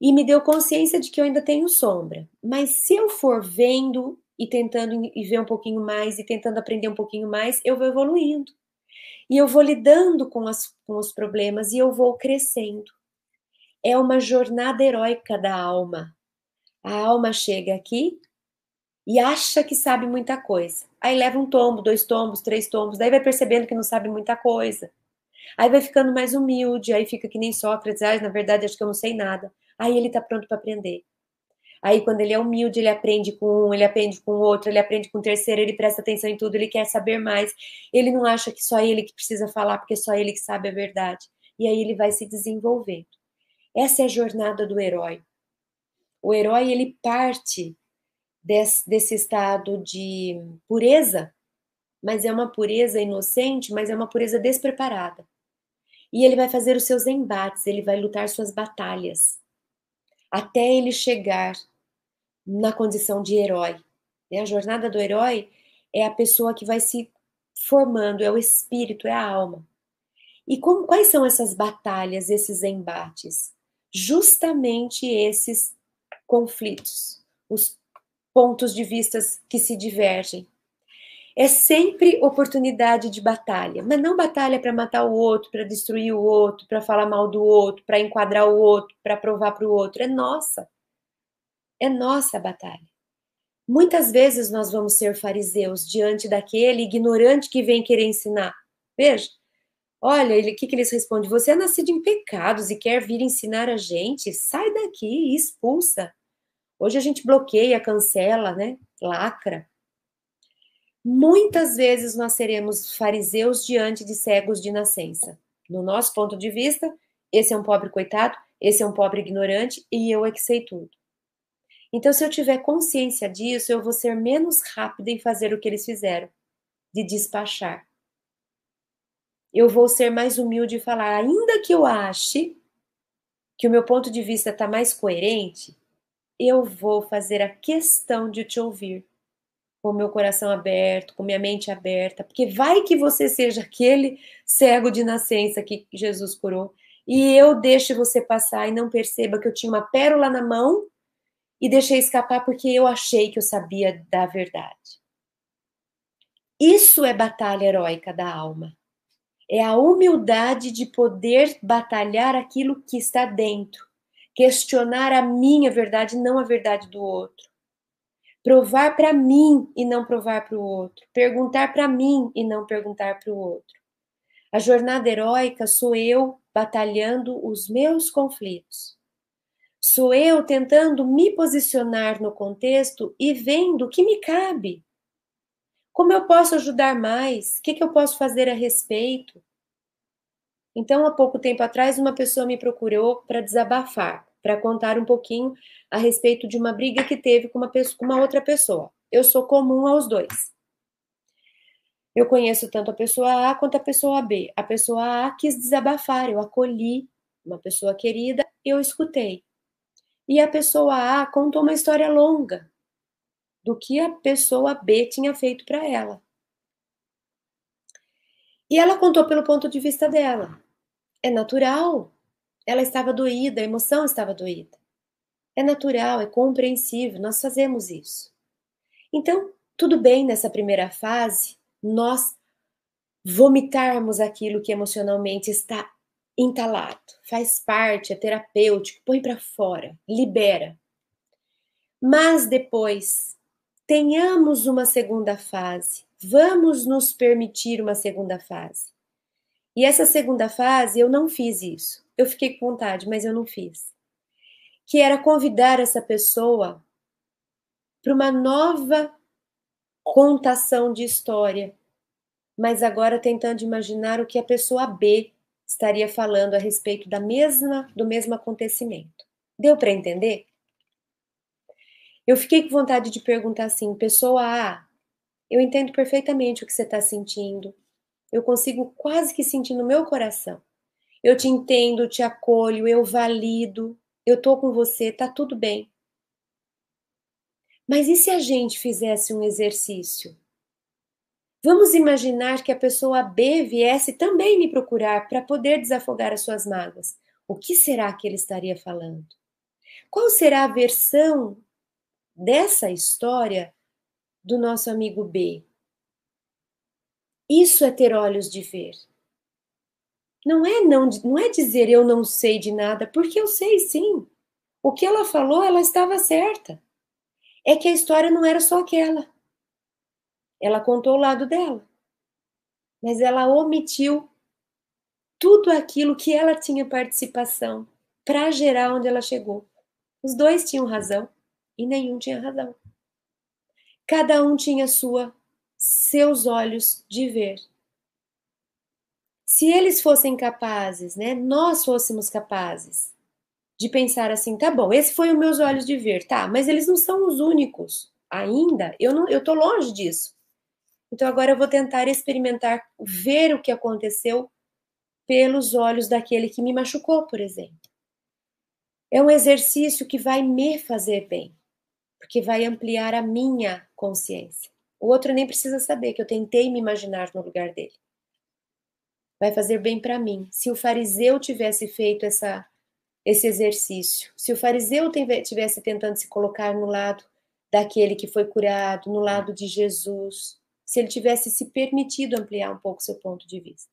e me deu consciência de que eu ainda tenho sombra. Mas se eu for vendo e tentando e ver um pouquinho mais e tentando aprender um pouquinho mais, eu vou evoluindo. E eu vou lidando com, as, com os problemas e eu vou crescendo. É uma jornada heróica da alma. A alma chega aqui e acha que sabe muita coisa. Aí leva um tombo, dois tombos, três tombos, daí vai percebendo que não sabe muita coisa. Aí vai ficando mais humilde, aí fica que nem Sócrates, ah, na verdade acho que eu não sei nada. Aí ele está pronto para aprender. Aí quando ele é humilde, ele aprende com um, ele aprende com outro, ele aprende com o terceiro, ele presta atenção em tudo, ele quer saber mais. Ele não acha que só ele que precisa falar, porque só ele que sabe a verdade. E aí ele vai se desenvolvendo. Essa é a jornada do herói. O herói ele parte desse, desse estado de pureza, mas é uma pureza inocente, mas é uma pureza despreparada. E ele vai fazer os seus embates, ele vai lutar suas batalhas, até ele chegar na condição de herói. A jornada do herói é a pessoa que vai se formando, é o espírito, é a alma. E como, quais são essas batalhas, esses embates? Justamente esses conflitos, os pontos de vistas que se divergem. É sempre oportunidade de batalha, mas não batalha para matar o outro, para destruir o outro, para falar mal do outro, para enquadrar o outro, para provar para o outro. É nossa. É nossa batalha. Muitas vezes nós vamos ser fariseus diante daquele ignorante que vem querer ensinar. Veja, olha, o que, que eles respondem? Você é nascido em pecados e quer vir ensinar a gente? Sai daqui, expulsa. Hoje a gente bloqueia, cancela, né? Lacra. Muitas vezes nós seremos fariseus diante de cegos de nascença. No nosso ponto de vista, esse é um pobre coitado, esse é um pobre ignorante e eu é que sei tudo. Então, se eu tiver consciência disso, eu vou ser menos rápida em fazer o que eles fizeram, de despachar. Eu vou ser mais humilde e falar, ainda que eu ache que o meu ponto de vista está mais coerente, eu vou fazer a questão de te ouvir, com o meu coração aberto, com minha mente aberta, porque vai que você seja aquele cego de nascença que Jesus curou, e eu deixe você passar e não perceba que eu tinha uma pérola na mão e deixei escapar porque eu achei que eu sabia da verdade. Isso é batalha heróica da alma. É a humildade de poder batalhar aquilo que está dentro questionar a minha verdade, não a verdade do outro. Provar para mim e não provar para o outro. Perguntar para mim e não perguntar para o outro. A jornada heróica sou eu batalhando os meus conflitos. Sou eu tentando me posicionar no contexto e vendo o que me cabe. Como eu posso ajudar mais? O que, que eu posso fazer a respeito? Então, há pouco tempo atrás, uma pessoa me procurou para desabafar, para contar um pouquinho a respeito de uma briga que teve com uma, pessoa, com uma outra pessoa. Eu sou comum aos dois. Eu conheço tanto a pessoa A quanto a pessoa B. A pessoa A quis desabafar, eu acolhi uma pessoa querida, eu escutei. E a pessoa A contou uma história longa do que a pessoa B tinha feito para ela. E ela contou pelo ponto de vista dela. É natural. Ela estava doída, a emoção estava doída. É natural, é compreensível, nós fazemos isso. Então, tudo bem nessa primeira fase, nós vomitarmos aquilo que emocionalmente está entalado. Faz parte, é terapêutico, põe para fora, libera. Mas depois, tenhamos uma segunda fase, Vamos nos permitir uma segunda fase. E essa segunda fase, eu não fiz isso. Eu fiquei com vontade, mas eu não fiz. Que era convidar essa pessoa para uma nova contação de história, mas agora tentando imaginar o que a pessoa B estaria falando a respeito da mesma do mesmo acontecimento. Deu para entender? Eu fiquei com vontade de perguntar assim, pessoa A, eu entendo perfeitamente o que você está sentindo. Eu consigo quase que sentir no meu coração. Eu te entendo, te acolho, eu valido, eu tô com você, tá tudo bem. Mas e se a gente fizesse um exercício? Vamos imaginar que a pessoa B viesse também me procurar para poder desafogar as suas mágoas. O que será que ele estaria falando? Qual será a versão dessa história do nosso amigo B? Isso é ter olhos de ver. Não é não, não é dizer eu não sei de nada, porque eu sei sim. O que ela falou, ela estava certa é que a história não era só aquela. Ela contou o lado dela, mas ela omitiu tudo aquilo que ela tinha participação para gerar onde ela chegou. Os dois tinham razão e nenhum tinha razão. Cada um tinha sua seus olhos de ver. Se eles fossem capazes, né, nós fôssemos capazes de pensar assim, tá bom, esse foi os meus olhos de ver, tá, mas eles não são os únicos ainda, eu não, eu tô longe disso. Então agora eu vou tentar experimentar ver o que aconteceu pelos olhos daquele que me machucou, por exemplo. É um exercício que vai me fazer bem, porque vai ampliar a minha consciência. O outro nem precisa saber que eu tentei me imaginar no lugar dele. Vai fazer bem para mim. Se o fariseu tivesse feito essa esse exercício. Se o fariseu tivesse tentando se colocar no lado daquele que foi curado, no lado de Jesus, se ele tivesse se permitido ampliar um pouco seu ponto de vista.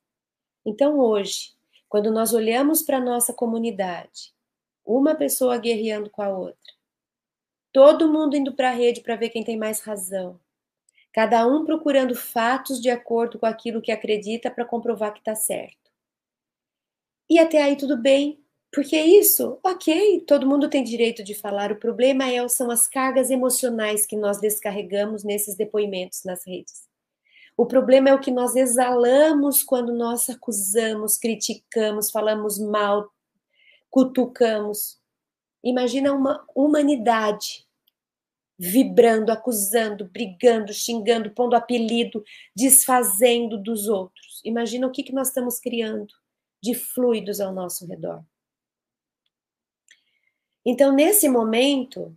Então, hoje, quando nós olhamos para a nossa comunidade, uma pessoa guerreando com a outra, todo mundo indo para a rede para ver quem tem mais razão, cada um procurando fatos de acordo com aquilo que acredita para comprovar que está certo. E até aí tudo bem, porque isso, ok, todo mundo tem direito de falar. O problema é, são as cargas emocionais que nós descarregamos nesses depoimentos nas redes. O problema é o que nós exalamos quando nós acusamos, criticamos, falamos mal, cutucamos. Imagina uma humanidade vibrando, acusando, brigando, xingando, pondo apelido, desfazendo dos outros. Imagina o que, que nós estamos criando de fluidos ao nosso redor. Então, nesse momento,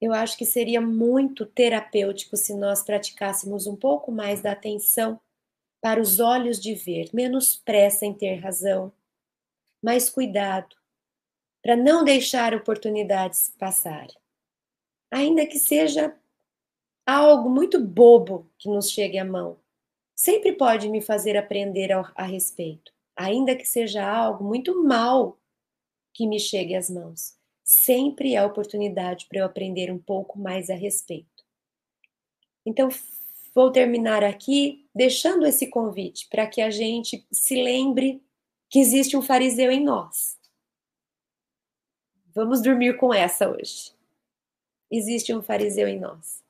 eu acho que seria muito terapêutico se nós praticássemos um pouco mais da atenção para os olhos de ver, menos pressa em ter razão, mais cuidado para não deixar oportunidades passar. Ainda que seja algo muito bobo que nos chegue à mão, sempre pode me fazer aprender a, a respeito, ainda que seja algo muito mal que me chegue às mãos. Sempre é oportunidade para eu aprender um pouco mais a respeito. Então, vou terminar aqui deixando esse convite para que a gente se lembre que existe um fariseu em nós. Vamos dormir com essa hoje. Existe um fariseu em nós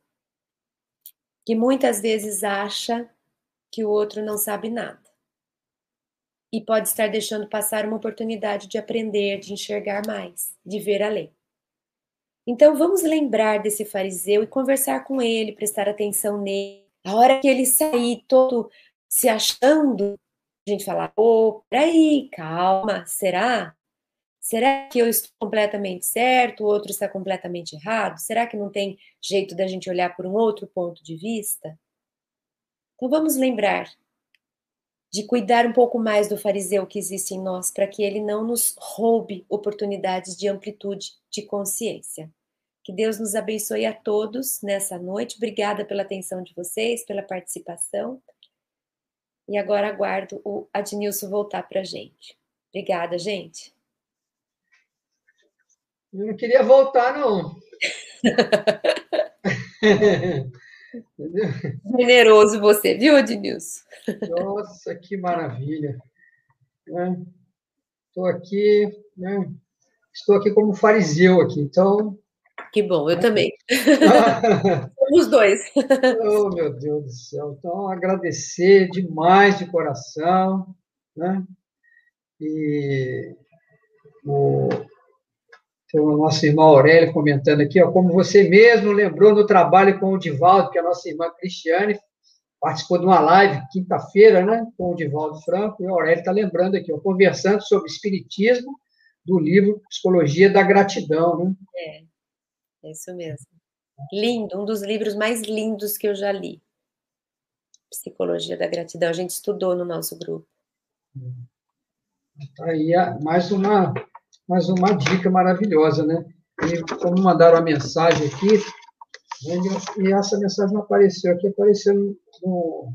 que muitas vezes acha que o outro não sabe nada e pode estar deixando passar uma oportunidade de aprender, de enxergar mais, de ver além. Então vamos lembrar desse fariseu e conversar com ele, prestar atenção nele. A hora que ele sair todo se achando, a gente falar: "Ô, peraí, calma, será? Será que eu estou completamente certo, o outro está completamente errado? Será que não tem jeito da gente olhar por um outro ponto de vista?" Então vamos lembrar de cuidar um pouco mais do fariseu que existe em nós, para que ele não nos roube oportunidades de amplitude de consciência. Que Deus nos abençoe a todos nessa noite. Obrigada pela atenção de vocês, pela participação. E agora aguardo o Adnilson voltar para a gente. Obrigada, gente. Eu não queria voltar, não. *laughs* *laughs* Generoso você, viu, Adnilson? Nossa, que maravilha. Estou é, aqui, né? estou aqui como fariseu aqui, então... Que bom, eu também. *laughs* Somos dois. oh, meu Deus do céu. Então, agradecer demais de coração, né? E o, o nosso irmão Aurélio comentando aqui, ó, como você mesmo lembrou no trabalho com o Divaldo, que é a nossa irmã Cristiane participou de uma live quinta-feira, né, com o Divaldo Franco, e o Aurélio está lembrando aqui, ó, conversando sobre espiritismo do livro Psicologia da Gratidão, né? É, é isso mesmo. Lindo, um dos livros mais lindos que eu já li. Psicologia da Gratidão, a gente estudou no nosso grupo. Tá aí mais uma mais uma dica maravilhosa, né? E como mandaram a mensagem aqui, e essa mensagem não apareceu aqui, apareceu no,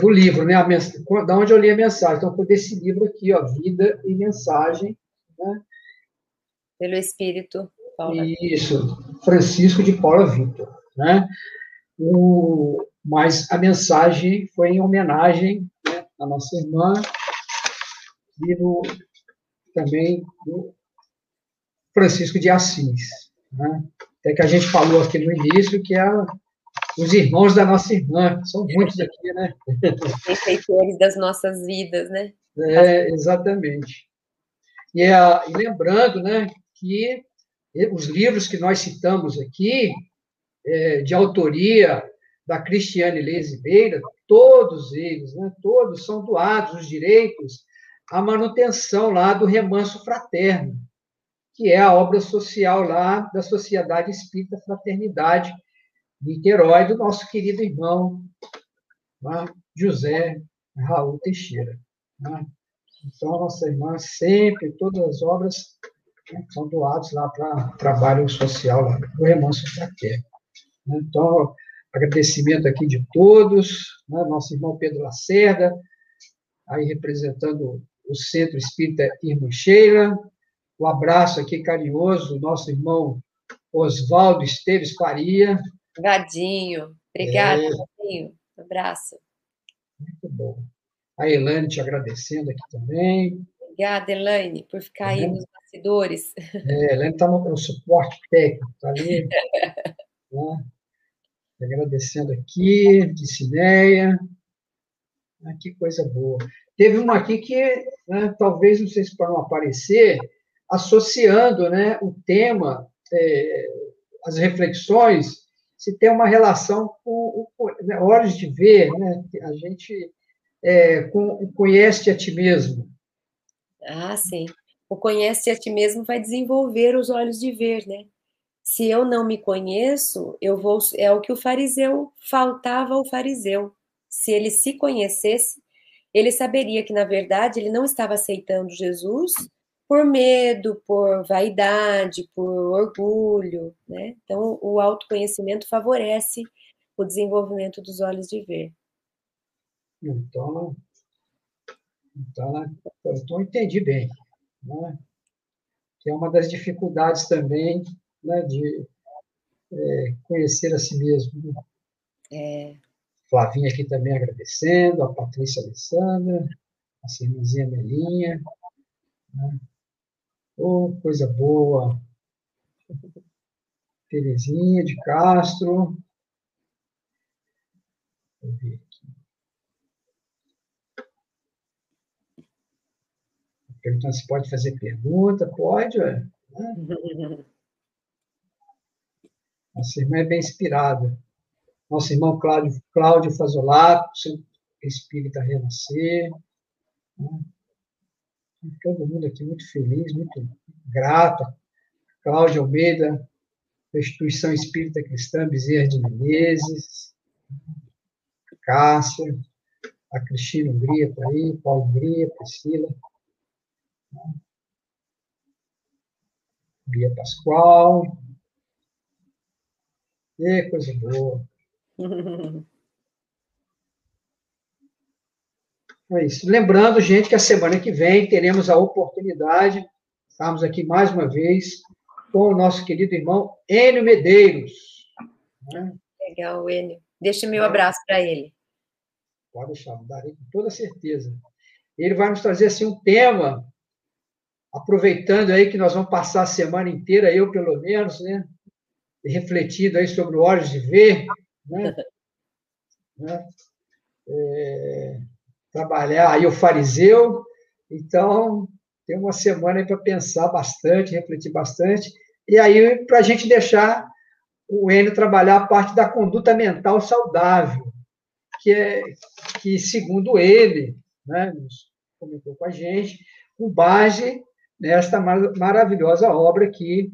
do livro, né? A mens... Da onde eu li a mensagem. Então, foi desse livro aqui, ó, Vida e Mensagem, né? Pelo Espírito. Paula. Isso, Francisco de Paula Vitor, né? O, mas a mensagem foi em homenagem né, à nossa irmã, livro também do Francisco de Assis. Né? Até que a gente falou aqui no início que é os irmãos da nossa irmã, são muitos aqui, né? Benfeitores das nossas vidas, né? É, exatamente. E, é, e lembrando, né, que os livros que nós citamos aqui, é, de autoria da Cristiane Lezibeira, todos eles, né, todos são doados os direitos a manutenção lá do remanso fraterno, que é a obra social lá da Sociedade Espírita Fraternidade Niterói, do nosso querido irmão lá, José Raul Teixeira. Né? Então, a nossa irmã sempre, todas as obras né, são doadas lá para trabalho social lá, do remanso fraterno. Né? Então, agradecimento aqui de todos, né? nosso irmão Pedro Lacerda, aí representando o Centro Espírita Irmã Sheila, o um abraço aqui carinhoso do nosso irmão Oswaldo Esteves Faria. Gadinho, obrigada, é. Gadinho, um abraço. Muito bom. A Elaine te agradecendo aqui também. Obrigada, Elaine, por ficar aí nos bastidores. É, Elaine está no, no, suporte técnico, está ali. *laughs* né? Agradecendo aqui, de Cineia. Ah, que coisa boa. Teve uma aqui que, né, talvez, não sei se para não aparecer, associando né, o tema, é, as reflexões, se tem uma relação com, com né, olhos de ver, né, a gente é, com, conhece a ti mesmo. Ah, sim. O conhece a ti mesmo vai desenvolver os olhos de ver, né? Se eu não me conheço, eu vou. É o que o fariseu faltava ao fariseu. Se ele se conhecesse, ele saberia que, na verdade, ele não estava aceitando Jesus por medo, por vaidade, por orgulho, né? Então, o autoconhecimento favorece o desenvolvimento dos olhos de ver. Então, então, então entendi bem, né? Que é uma das dificuldades também, né, de é, conhecer a si mesmo. Né? É. Flavinha aqui também agradecendo, a Patrícia Alessandra, a irmãzinha Melinha. Né? Oh, coisa boa. Terezinha de Castro. Vou ver aqui. Perguntando se pode fazer pergunta. Pode, ué. Né? Nossa irmã é bem inspirada nosso irmão Cláudio, Cláudio Fazolato, espírita renascer. Né? Todo mundo aqui muito feliz, muito grato. Cláudio Almeida, da Instituição Espírita Cristã Bezerra de Menezes. Cássia, a Cristina Hungria está aí, Paulo Hungria, Priscila. Bia Pascoal. E coisa boa. É isso. Lembrando, gente, que a semana que vem teremos a oportunidade, estamos aqui mais uma vez com o nosso querido irmão Enio Medeiros. Né? Legal, Enio. Deixa meu abraço para ele. Pode deixar, darei com toda certeza. Ele vai nos trazer assim um tema, aproveitando aí que nós vamos passar a semana inteira, eu pelo menos, né? Refletido aí sobre o Olhos de Ver, né? né? É, trabalhar aí o fariseu, então tem uma semana para pensar bastante, refletir bastante, e aí para a gente deixar o Enio trabalhar a parte da conduta mental saudável, que é que segundo ele, né, comentou com a gente, com base nesta maravilhosa obra aqui,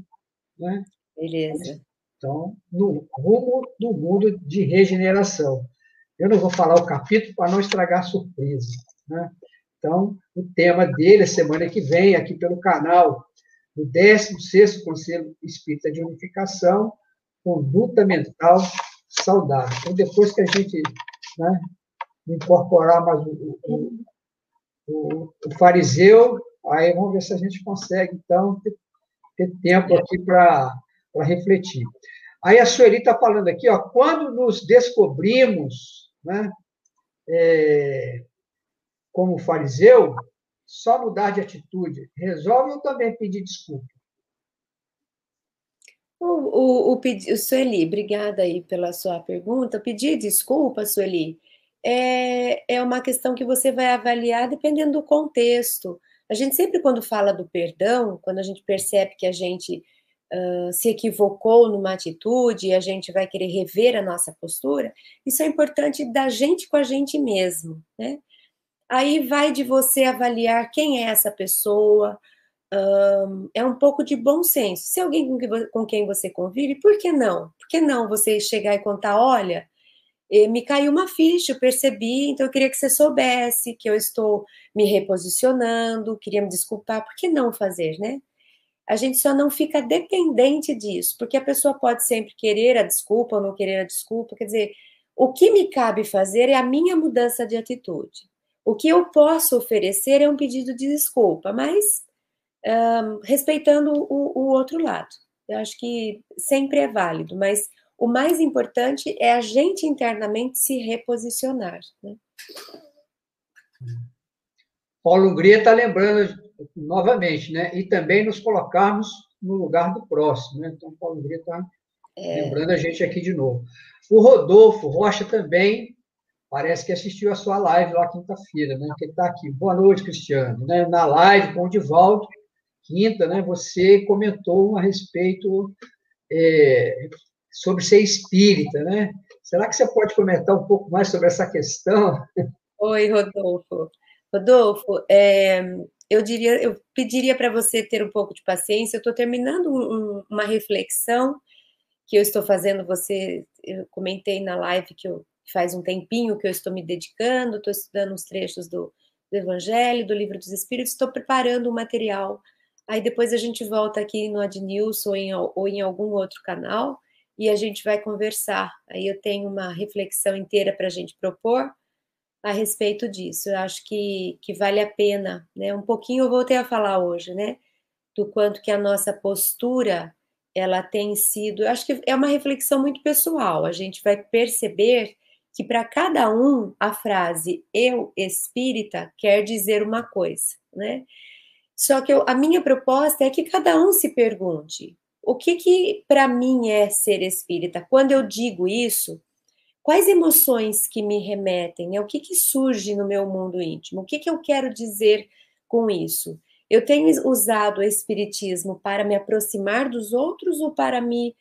né? Beleza. Então, no rumo do mundo de regeneração. Eu não vou falar o capítulo para não estragar surpresa, né? Então, o tema dele, semana que vem, aqui pelo canal do 16º Conselho Espírita de Unificação, conduta mental saudável. Então, depois que a gente né, incorporar mais o, o, o, o, fariseu, aí vamos ver se a gente consegue, então, ter, ter tempo aqui para refletir. Aí a Sueli está falando aqui, ó, quando nos descobrimos né, é, como fariseu, só mudar de atitude resolve ou também pedir desculpa? O, o, o, o Sueli, obrigada aí pela sua pergunta. Pedir desculpa, Sueli, é, é uma questão que você vai avaliar dependendo do contexto. A gente sempre, quando fala do perdão, quando a gente percebe que a gente se equivocou numa atitude e a gente vai querer rever a nossa postura, isso é importante da gente com a gente mesmo, né? Aí vai de você avaliar quem é essa pessoa, um, é um pouco de bom senso. Se alguém com, que, com quem você convive, por que não? Por que não você chegar e contar, olha, eh, me caiu uma ficha, eu percebi, então eu queria que você soubesse que eu estou me reposicionando, queria me desculpar, por que não fazer, né? A gente só não fica dependente disso, porque a pessoa pode sempre querer a desculpa ou não querer a desculpa, quer dizer, o que me cabe fazer é a minha mudança de atitude. O que eu posso oferecer é um pedido de desculpa, mas um, respeitando o, o outro lado. Eu acho que sempre é válido, mas o mais importante é a gente internamente se reposicionar. Né? Paulo Hungria está lembrando novamente, né? E também nos colocarmos no lugar do próximo, né? Então, Paulo Hungria está é... lembrando a gente aqui de novo. O Rodolfo Rocha também parece que assistiu a sua live lá quinta-feira, né? Que ele está aqui. Boa noite, Cristiano. Né? Na live com o Divaldo, quinta, né, você comentou a respeito é, sobre ser espírita, né? Será que você pode comentar um pouco mais sobre essa questão? Oi, Rodolfo. Rodolfo, é, eu diria, eu pediria para você ter um pouco de paciência. Eu estou terminando um, uma reflexão que eu estou fazendo. Você, eu comentei na live que eu, faz um tempinho que eu estou me dedicando. Estou estudando uns trechos do, do Evangelho, do Livro dos Espíritos. Estou preparando um material Aí depois a gente volta aqui no AdNews ou em, ou em algum outro canal e a gente vai conversar. Aí eu tenho uma reflexão inteira para a gente propor a respeito disso. Eu acho que, que vale a pena, né? Um pouquinho eu voltei a falar hoje, né? Do quanto que a nossa postura ela tem sido. Eu acho que é uma reflexão muito pessoal. A gente vai perceber que para cada um a frase eu espírita quer dizer uma coisa, né? Só que eu, a minha proposta é que cada um se pergunte: o que que para mim é ser espírita? Quando eu digo isso, quais emoções que me remetem? Né? O que que surge no meu mundo íntimo? O que que eu quero dizer com isso? Eu tenho usado o espiritismo para me aproximar dos outros ou para me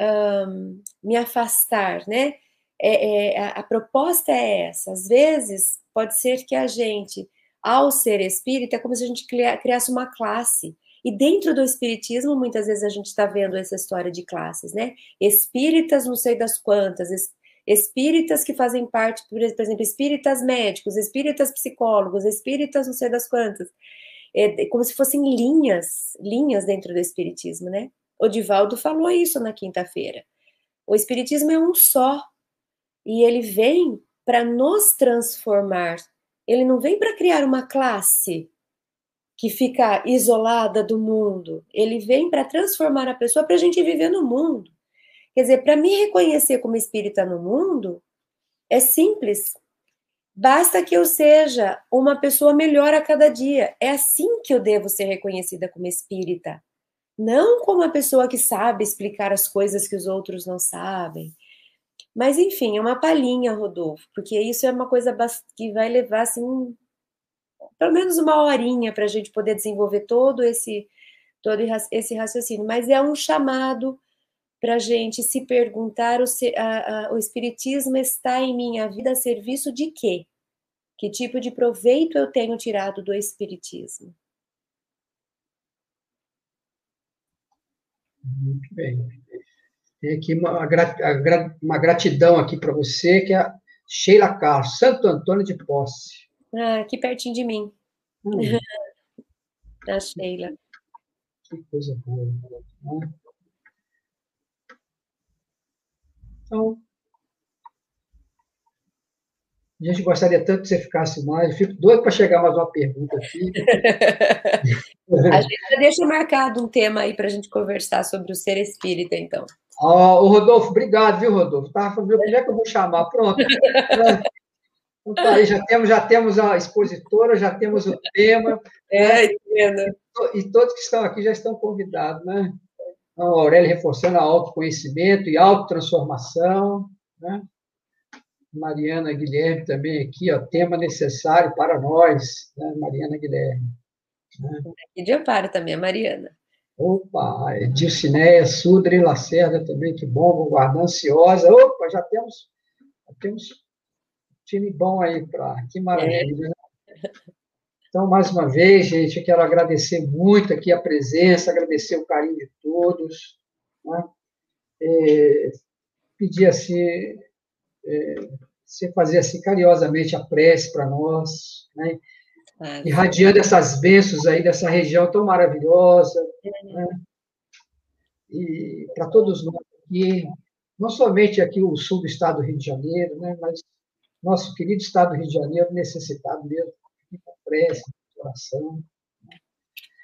um, me afastar, né? É, é, a, a proposta é essa. Às vezes pode ser que a gente ao ser espírita, é como se a gente criasse uma classe. E dentro do espiritismo, muitas vezes a gente está vendo essa história de classes, né? Espíritas, não sei das quantas, espíritas que fazem parte, por exemplo, espíritas médicos, espíritas psicólogos, espíritas não sei das quantas. É, como se fossem linhas, linhas dentro do espiritismo, né? O Divaldo falou isso na quinta-feira. O espiritismo é um só. E ele vem para nos transformar ele não vem para criar uma classe que fica isolada do mundo. Ele vem para transformar a pessoa para a gente viver no mundo. Quer dizer, para me reconhecer como espírita no mundo, é simples. Basta que eu seja uma pessoa melhor a cada dia. É assim que eu devo ser reconhecida como espírita. Não como uma pessoa que sabe explicar as coisas que os outros não sabem. Mas, enfim, é uma palhinha, Rodolfo, porque isso é uma coisa que vai levar, assim, pelo menos uma horinha para a gente poder desenvolver todo esse, todo esse raciocínio. Mas é um chamado para a gente se perguntar: o, a, a, o Espiritismo está em minha vida a serviço de quê? Que tipo de proveito eu tenho tirado do Espiritismo? Muito bem. Tem aqui uma, uma gratidão aqui para você, que é a Sheila Carlos, Santo Antônio de Posse. Ah, aqui pertinho de mim. Hum. *laughs* a Sheila. Que coisa boa. Né? Então, a gente gostaria tanto que você ficasse mais. Eu fico doido para chegar mais uma pergunta aqui. *laughs* a gente já deixa marcado um tema aí para a gente conversar sobre o ser espírita, então. Oh, o Rodolfo, obrigado, viu, Rodolfo? Tava falando, onde é que eu vou chamar? Pronto. *laughs* Então, tá aí, já temos, já temos a expositora, já temos o tema. É, né? e, e todos que estão aqui já estão convidados, né? Então, a Aurélia reforçando a autoconhecimento e autotransformação, né? Mariana Guilherme também aqui, ó, tema necessário para nós, né? Mariana Guilherme. Né? E de amparo também, a Mariana. Opa, Edilcinéia, Sudra e Lacerda também, que bom, vou guardar ansiosa. Opa, já temos, já temos time bom aí para. Que maravilha, é. né? Então, mais uma vez, gente, eu quero agradecer muito aqui a presença, agradecer o carinho de todos. Né? É, pedir assim, é, você fazer assim carinhosamente a prece para nós, né? Ah, irradiando essas bênçãos aí dessa região tão maravilhosa, né? e para todos nós aqui, não somente aqui o sul do estado do Rio de Janeiro, né? mas nosso querido estado do Rio de Janeiro necessitado mesmo prece, de oração.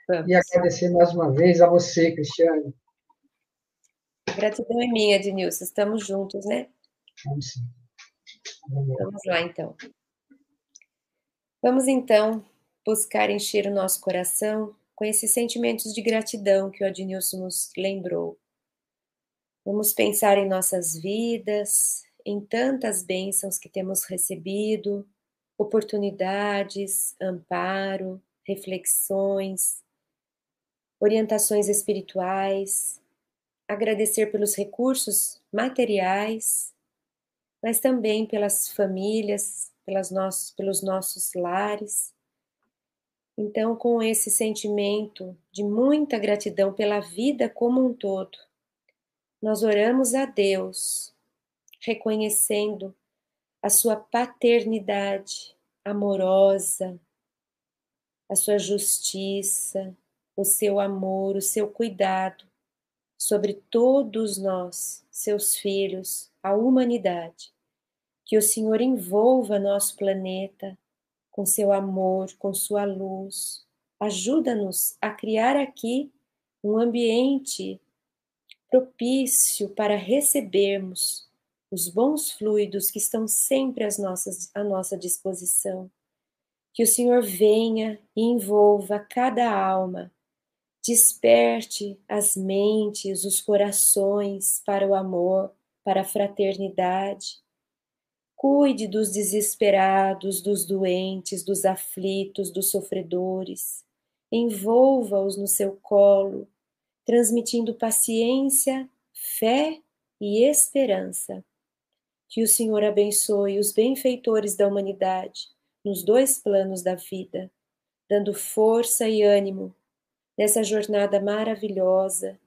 Né? E agradecer mais uma vez a você, Cristiane. Gratidão é minha, Ednilson. Estamos juntos, né? Vamos sim. Vamos lá, então. Vamos, então, buscar encher o nosso coração com esses sentimentos de gratidão que o Adnilson nos lembrou. Vamos pensar em nossas vidas, em tantas bênçãos que temos recebido, oportunidades, amparo, reflexões, orientações espirituais, agradecer pelos recursos materiais, mas também pelas famílias, pelas nossos, pelos nossos lares. Então, com esse sentimento de muita gratidão pela vida como um todo, nós oramos a Deus reconhecendo a sua paternidade amorosa, a sua justiça, o seu amor, o seu cuidado sobre todos nós, seus filhos, a humanidade. Que o Senhor envolva nosso planeta com seu amor, com sua luz. Ajuda-nos a criar aqui um ambiente propício para recebermos os bons fluidos que estão sempre às nossas, à nossa disposição. Que o Senhor venha e envolva cada alma, desperte as mentes, os corações para o amor, para a fraternidade. Cuide dos desesperados, dos doentes, dos aflitos, dos sofredores. Envolva-os no seu colo, transmitindo paciência, fé e esperança. Que o Senhor abençoe os benfeitores da humanidade nos dois planos da vida, dando força e ânimo nessa jornada maravilhosa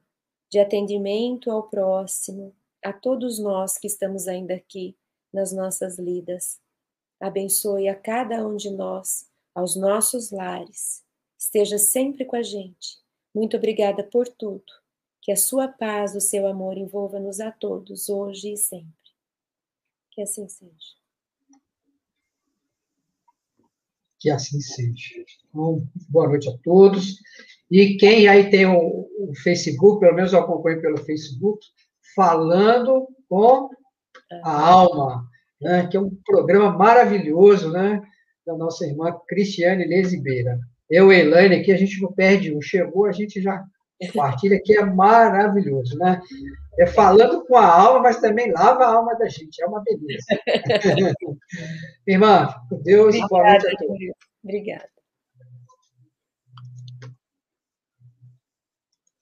de atendimento ao próximo, a todos nós que estamos ainda aqui nas nossas lidas. Abençoe a cada um de nós, aos nossos lares. Esteja sempre com a gente. Muito obrigada por tudo. Que a sua paz, o seu amor envolva-nos a todos, hoje e sempre. Que assim seja. Que assim seja. Então, boa noite a todos. E quem aí tem o, o Facebook, pelo menos eu acompanho pelo Facebook, Falando com a Alma, né, que é um programa maravilhoso né, da nossa irmã Cristiane Lesibeira. Eu e Elaine aqui, a gente não perde um. Chegou, a gente já compartilha, que é maravilhoso. Né? É falando com a alma, mas também lava a alma da gente. É uma beleza. *laughs* *laughs* Irmã, Deus, Obrigada, boa noite a todos. Obrigada.